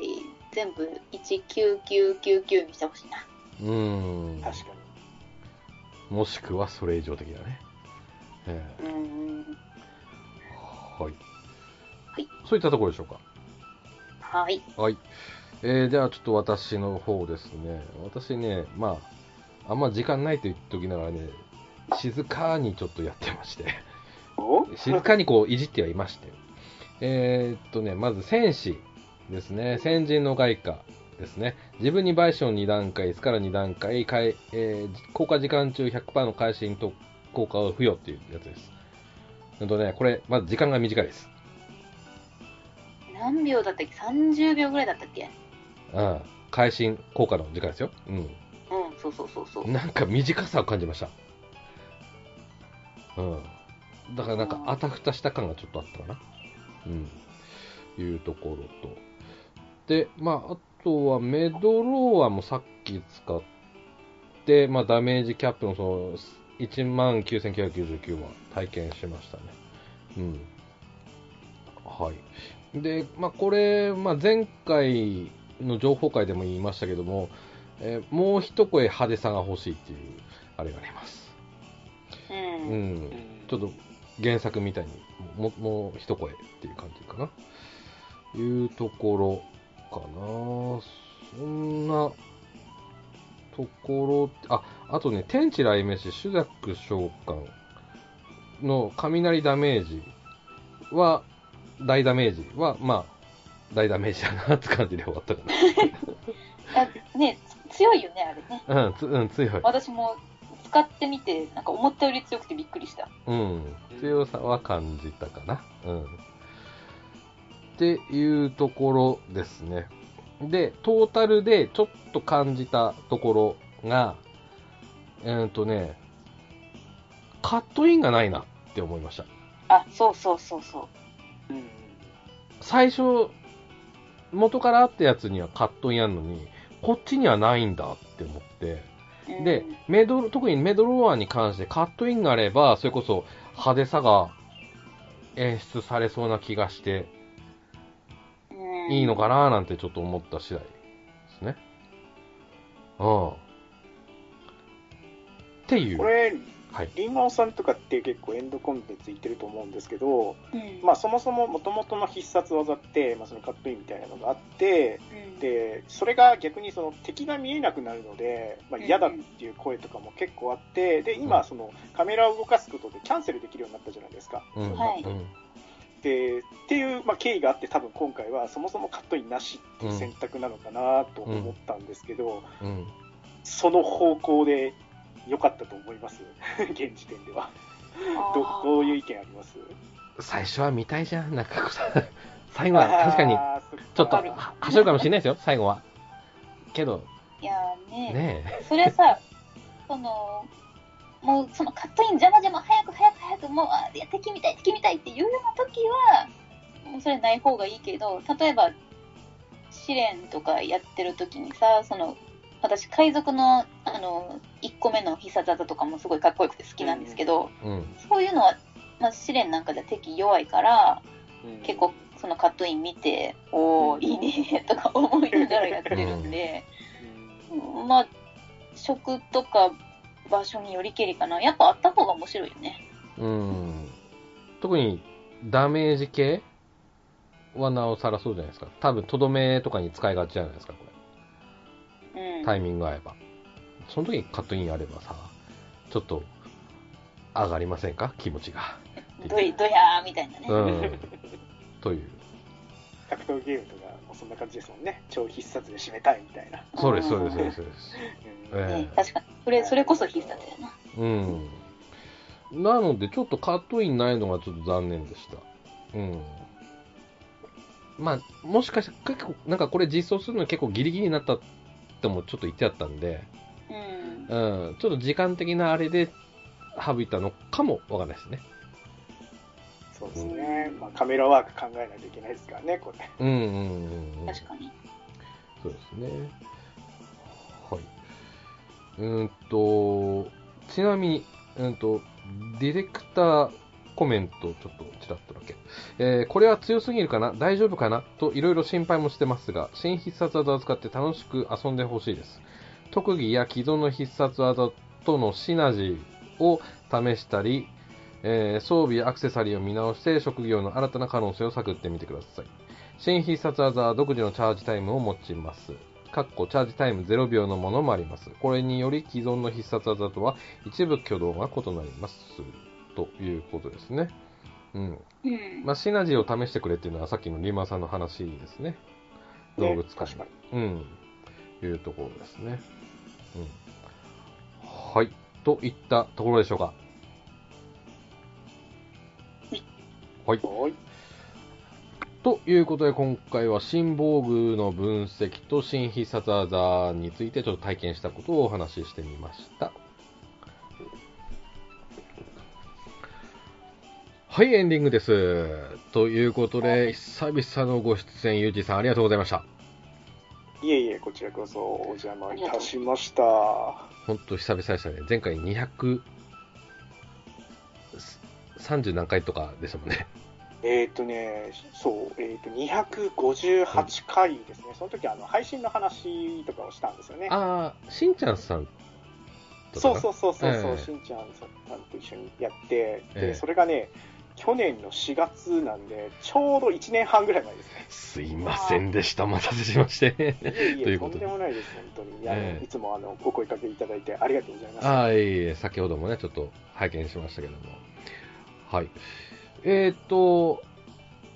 全部19999にしてほしいな。うん。確かに。もしくはそれ以上的だね。ええうん。はい。はい。そういったところでしょうか。はい。はい。えー、ではちょっと私の方ですね。私ね、まあ、あんま時間ないと言っておきながらね、静かにちょっとやってまして。お？静かにこういじってはいまして。えーっとね、まず戦士ですね。先人の外貨ですね。自分に賠償2段階、から2段階、かいえー効果時間中100%の会心と効果を付与っていうやつです。うんとね、これ、まず時間が短いです。何秒だったっけ ?30 秒ぐらいだったっけ？うん。会心効果の時間ですよ。うん。うん、そうそうそうそう。なんか短さを感じました。うん。だからなんかあたふたした感がちょっとあったかな。うん。いうところと。で、まあ、あとはメドローアもさっき使って、まあ、ダメージキャップのその、19,999は体験しましたね。うん。はい。で、まあ、これ、まあ、前回の情報会でも言いましたけども、えーもう一声派手さが欲しいっていう、あれがあります。う。うんん。ちょっと原作みたいにももう一声っていう感じかな。いうところかな。そんなところ、あ、あとね、天地雷鳴士、朱雀召喚の雷ダメージは、大ダメージは、まあ、大ダメージだなって感じで終わったか あね、強いよね、あれね。な。うん、つうん、強い。私も使ってみて、なんか思ったより強くてびっくりした。うん、強さは感じたかな。うん。っていうところですね。で、トータルでちょっと感じたところが、えーっ、とね、カットインがないなって思いました。あ、そうそうそうそう。うん最初、元からあったやつにはカットインあるのに、こっちにはないんだって思って、うんで、メドロ、特にメドローアに関してカットインがあれば、それこそ派手さが演出されそうな気がして、うんいいのかななんてちょっと思った次第ですね。うん。っていう。これ、はい。リンゴさんとかって結構エンドコンテンツ言ってると思うんですけど、うんまあ、そもそも元々の必殺技って、まあ、そのカットインみたいなのがあって、うんでそれが逆にその敵が見えなくなるので、まあ、うん嫌だっていう声とかも結構あって、でうん今そのカメラを動かすことでキャンセルできるようになったじゃないですか。うん。はいうん。でっていう、まあ、経緯があって多分今回はそもそもカットインなしっていう選択なのかなと思ったんですけど、うん。その方向で良かったと思います？現時点では。どどういう意見あります？最初は見たいじゃん、中子さん。最後は確かに、ちょっと、ある。かもしれないですよ、最後は。けど、いやーね。ねそれさ、その、もうそのカットイン邪魔邪魔、早く早く早く、もう、あいや敵みたい、敵みたいっていうような時は、もうそれない方がいいけど、例えば、試練とかやってる時にさ、その、私、海賊の、あの、1個目の必殺技とかもすごいかっこよくて好きなんですけど、え。うん。そういうのは、まあ、試練なんかじゃ敵弱いから、うん結構そのカットイン見て、おー、いいねとか思いながらやってるんで、うんまあ、食とか場所によりけりかな。やっぱあった方が面白いよね。うん。特に、ダメージ系はなおさらそうじゃないですか。多分、とどめとかに使いがちじゃないですか、これ。うん。タイミング合えば。その時にカットインあればさ、ちょっと、上がりませんか？気持ちが。どい、どやーみたいなね。うん。という。格闘ゲームとかもそんな感じですもんね超必殺で締めたいみたいな、そうです、そうです、そうです。そうですうんえね確かに。それ、それこそ必殺やな。うん。なので、ちょっとカットインないのがちょっと残念でした。うん。まあ、もしかしたら、結構、なんかこれ実装するのに結構ギリギリになったってもちょっと言ってあったんで、うん。うん、ちょっと時間的なあれで省いたのかもわかんないですね。そうですね、まあ、カメラワーク考えないといけないですからねこれうんうんうんうん。確かに。そうですね。はい。うーんと、ちなみに、うーんと、ディレクターコメント、ちょっとちらっとだけ。えーこれは強すぎるかな？大丈夫かな？といろいろ心配もしてますが、新必殺技を使って楽しく遊んでほしいです。特技や既存の必殺技とのシナジーを試したり、えー装備やアクセサリーを見直して職業の新たな可能性を探ってみてください。新必殺技は独自のチャージタイムを持ちます。かっこチャージタイム0秒のものもあります。これにより既存の必殺技とは一部挙動が異なります。ということですね。うん。うん。まあ、シナジーを試してくれっていうのはさっきのリーマーさんの話ですね。道具使い。ね確かうん。いうところですね。うん。はい。といったところでしょうか。はい。はいということで、今回は新防具の分析と新必殺技についてちょっと体験したことをお話ししてみました。はい、エンディングです。ということで、久々のご出演、ゆうじさん、ありがとうございました。いえいえ、こちらこそお邪魔いたしました。本当久々でしたね。前回230何回とかでしたもんね。えっ、とね、そう、えっ、ー、と、258回ですね、うん、その時あの配信の話とかをしたんですよね。ああ、しんちゃんさんそうそうそうそう、えー、しんちゃんさんと一緒にやって、で、えー、それがね、去年の4月なんで、ちょうど1年半ぐらい前ですね。すいませんでした、お待たせしまして。いえいえ、とんでもないです、本当に。いや、えー、いつもあのお声かけいただいてありがとうございます。はい、先ほどもね、ちょっと拝見しましたけども。はい。えっ、ー、と、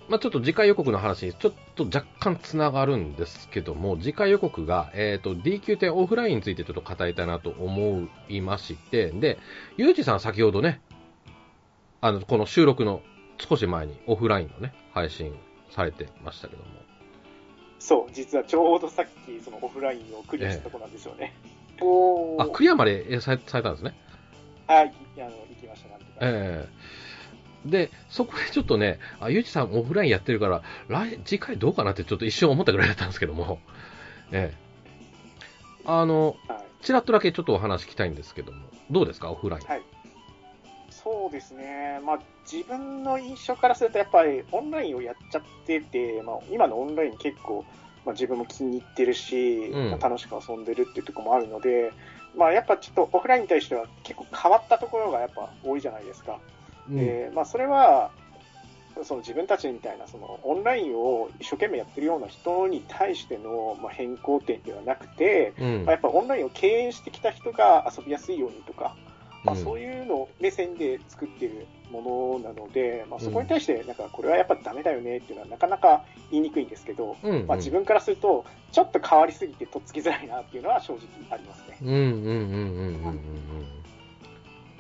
まあ、ちょっと次回予告の話にちょっと若干つながるんですけども、次回予告が、えっ、ー、と、DQ10 オフラインについてちょっと語りたいなと思いまして、で、ゆうじさん先ほどね、あの、この収録の少し前にオフラインのね、配信されてましたけども。そう、実はちょうどさっきそのオフラインをクリアしたとこなんですよね。えー、あ、クリアまでされされたんですね。はい、あの、行きました、なんとか。ええーで、そこでちょっとね、あ、ゆうちさんオフラインやってるから、来、次回どうかなってちょっと一瞬思ったぐらいだったんですけども、ええ。あの、ちらっとだけちょっとお話聞きたいんですけども、どうですか、オフライン？はい。そうですね、まあ、自分の印象からすると、やっぱりオンラインをやっちゃってて、まあ、今のオンライン結構、まあ、自分も気に入ってるし、うん、楽しく遊んでるっていうところもあるので、まあ、やっぱちょっとオフラインに対しては結構変わったところがやっぱ多いじゃないですか。でまあ、それはその自分たちみたいなそのオンラインを一生懸命やってるような人に対しての、まあ、変更点ではなくて、うん、まあ、やっぱオンラインを経営してきた人が遊びやすいようにとか、まあ、そういうの目線で作ってるものなので、まあ、そこに対してなんかこれはやっぱダメだよねっていうのはなかなか言いにくいんですけど、うんうん、まあ、自分からするとちょっと変わりすぎてとっつきづらいなっていうのは正直ありますね。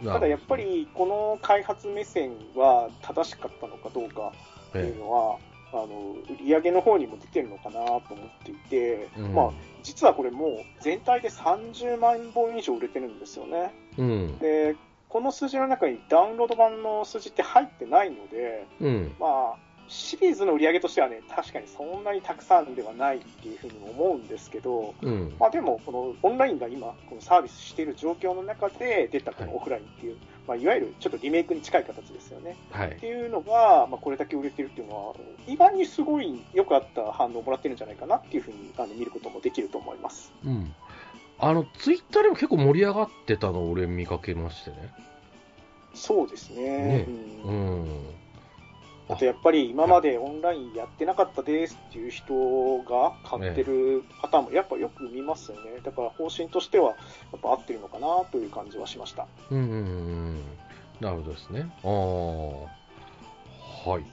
ただやっぱりこの開発目線は正しかったのかどうかっていうのは、あの売上の方にも出てるのかなと思っていて、うん、まあ、実はこれもう全体で30万本以上売れてるんですよね。うん、でこの数字の中にダウンロード版の数字って入ってないので、うん、まあ、シリーズの売り上げとしてはね、確かにそんなにたくさんではないっていうふうに思うんですけど、うん、まあでも、このオンラインが今、このサービスしている状況の中で出たこのオフラインっていう、はいまあ、いわゆるちょっとリメイクに近い形ですよね。はい、っていうのが、まあ、これだけ売れてるっていうのは、意外にすごい良かった反応をもらってるんじゃないかなっていうふうにあの見ることもできると思います。うん。あの、ツイッターでも結構盛り上がってたの俺見かけましてね。そうですね。ねうん、うんあとやっぱり今までオンラインやってなかったですっていう人が買ってるパターンもやっぱよく見ますよね。だから方針としてはやっぱ合ってるのかなという感じはしました。うんうんうん。なるほどですね。ああ。はい。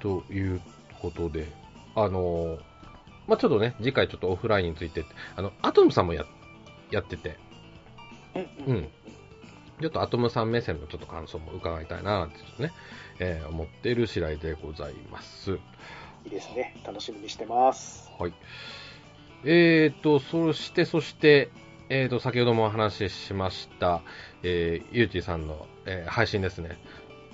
ということで、あのまあ、ちょっとね、次回ちょっとオフラインについて、あの、アトムさんもややってて、うん、うん、ちょっとアトムさん目線のちょっと感想も伺いたいななんてちょっとね、えー、思っている次第でございます。いいですね。楽しみにしてます。はい。えーと、そして、そして、えーと、先ほどもお話ししました、えー、ゆうちーさんの、えー、配信ですね。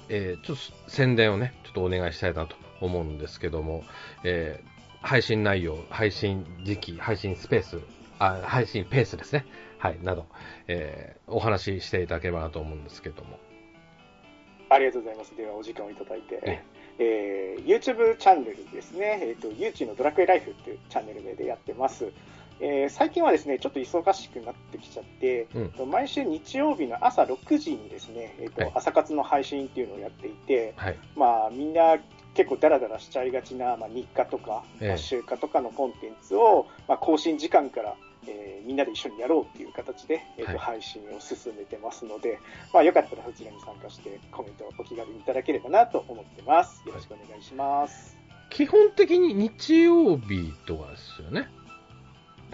えー、ちょっと宣伝をね、ちょっとお願いしたいなと思うんですけども、えー、配信内容、配信時期、配信スペース、あ配信ペースですね。はい、など、えー、お話ししていただければなと思うんですけども。ありがとうございます。では、お時間をいただいて。えー、YouTube チャンネルですね、えーと、ゆうちのドラクエライフっていうチャンネル名でやってます。えー、最近はですね、ちょっと忙しくなってきちゃって、うん、毎週日曜日の朝6時にですね、えーと、はい、朝活の配信っていうのをやっていて、はい、まあ、みんな結構ダラダラしちゃいがちな、まあ、日課とか、えー、週課とかのコンテンツを、まあ、更新時間からえー、みんなで一緒にやろうっていう形で、えーと、はい、配信を進めてますので、まあ、よかったらそちらに参加してコメントをお気軽にいただければなと思ってます。よろしくお願いします。基本的に日曜日とかですよね。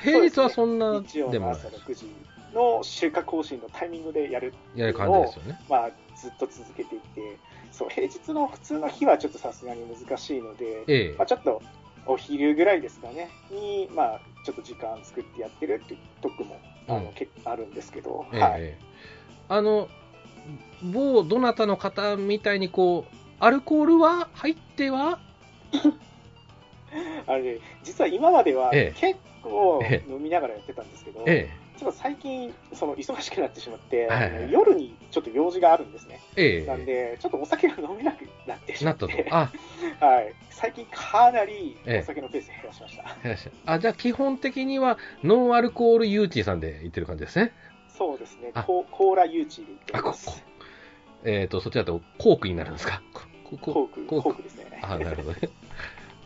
平日はそんなでもない、ね、日曜の朝6時の週間更新のタイミングでやるやる感じですよね。まあ、ずっと続けていて、そう、平日の普通の日はちょっとさすがに難しいので、ええまあ、ちょっとお昼ぐらいですかね、に、まあ、ちょっと時間作ってやってるっていうとこも、あのうん。結構あるんですけど、ええはい。ええ。あの、某どなたの方みたいにこう、アルコールは入っては？あれね、実は今まではええ。結構え飲みながらやってたんですけど、えちょっと最近、その忙しくなってしまって、はいあの夜にちょっと用事があるんですね。え、えなんで、ちょっとお酒が飲めなくなってしまって。、あ、はい、最近かなりええお酒のペース減らしました。いらっしゃいあ、じゃあ基本的にはノンアルコールユーチーさんで言ってる感じですね。そうですねあ、ココーラユーチーで言ってます。こえっ、と、そっちだとコークになるんですか？ここコーク、コークコークですね。あ、なるほどね。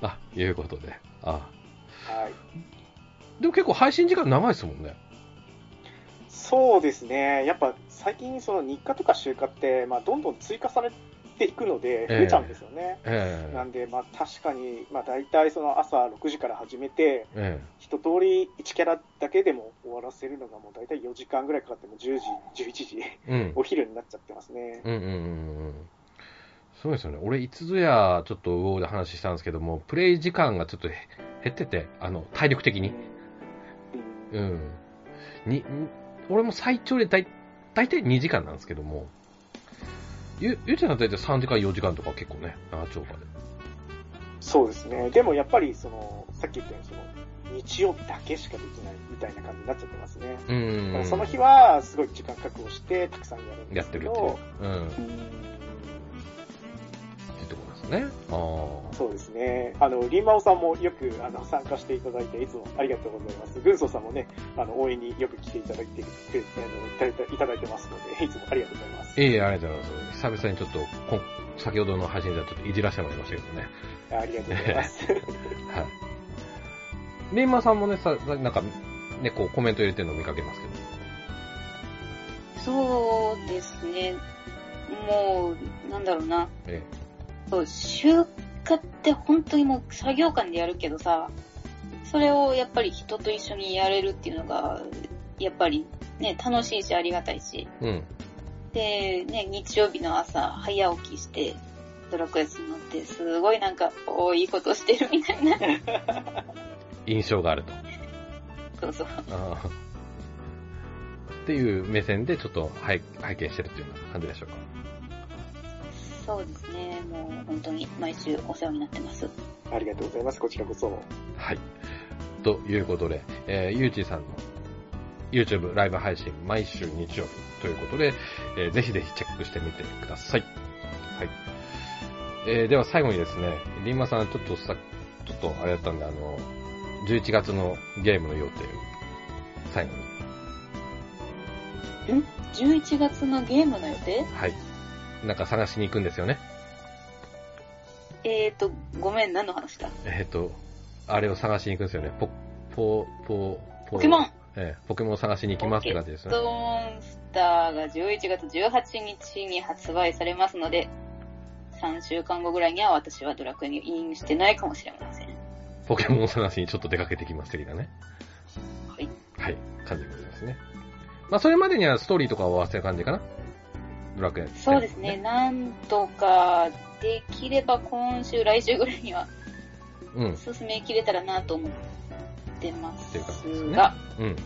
あ、いうことで。あ、はい。でも結構配信時間長いですもんね。そうですね、やっぱ最近、その日課とか週課って、まあ、どんどん追加されていくので、増えちゃうんですよね。ええなんで、まあ、確かに、まあ、大体その朝6時から始めて、え一通り1キャラだけでも終わらせるのが、もう大体4時間ぐらいかかっても、10時、11時、えうん。お昼になっちゃってますね。うんうんうんうん。そうですよね。俺、いつぞや、ちょっとウォーで話したんですけども、プレイ時間がちょっとへ減ってて、あの、体力的に。うんに俺も最長でだい大体2時間なんですけども、ゆ、ゆうちゃんだと大体3時間、4時間とか結構ね、長丁場で。そうですね。でもやっぱり、その、さっき言ったように、その、日曜だけしかできないみたいな感じになっちゃってますね。うんその日は、すごい時間確保して、たくさんやるんでやっすけてるっていうど、。うん。っうんですね。ああ。そうですね。あの、リンマオさんもよくあの参加していただいて、いつもありがとうございます。軍曹さんもね、あの、応援によく来ていただいて、あのいただいていただいてますので、いつもありがとうございます。ええありがとうございます。久々にちょっと、こん先ほどの配信ではちょっといじらせてもらいましたけどね。ありがとうございます。はい。リンマさんもね、さ、さなんか、ね、こうコメント入れてるのを見かけますけど。そうですね。もう、なんだろうな。えそう、集荷って本当にもう作業感でやるけどさ、それをやっぱり人と一緒にやれるっていうのが、やっぱりね、楽しいしありがたいし。えうん。で、ね、日曜日の朝、早起きして、ドラクエスに乗って、すごいなんか、おーいいことしてるみたいな。印象があると。そうそう。っていう目線でちょっと拝拝見してるっていうような感じでしょうか。そうですね。もう本当に毎週お世話になってます。ありがとうございます。こちらこそ。はい。ということで、えー、ゆうちーさんの YouTube ライブ配信毎週日曜日ということで、えーぜひぜひチェックしてみてください。はい。えーでは最後にですね、りんまさんちょっとさ、ちょっとあれだったんで、あの、11月のゲームの予定を最後に。11月のゲームの予定？はい。なんか探しに行くんですよね。えーと、ごめん、何の話だ？えっ、と、あれを探しに行くんですよね。ポ、ポ、ポ、ポポケモンえーポケモンを探しに行きますって感じですねポケ。モンスターが11月18日に発売されますので、3週間後ぐらいには私はドラクエにインしてないかもしれません。ポケモンを探しにちょっと出かけてきます的なね。はい。はい。感じでございますね。まあ、それまでにはストーリーとかを終わせる感じかなドラクエ、そうですね、。なんとかできれば今週、来週ぐらいにはうん。進めきれたらなと思ってますっていう感じですねが、うん。はい。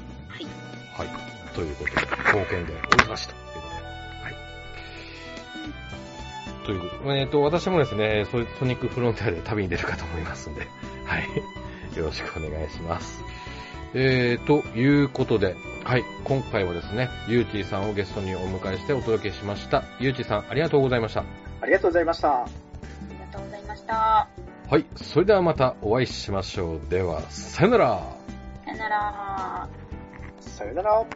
はい。ということで、冒険でおりました。ということで。はい。ということで、えっ、と、私もですね、ソソニックフロンティアで旅に出るかと思いますんで、はい。よろしくお願いします。えー、ということで、はい。今回はですね、ゆうちーさんをゲストにお迎えしてお届けしました。ゆうちーさん、ありがとうございました。ありがとうございました。ありがとうございました。はい。それではまたお会いしましょう。では、さよなら。さよなら。さよなら。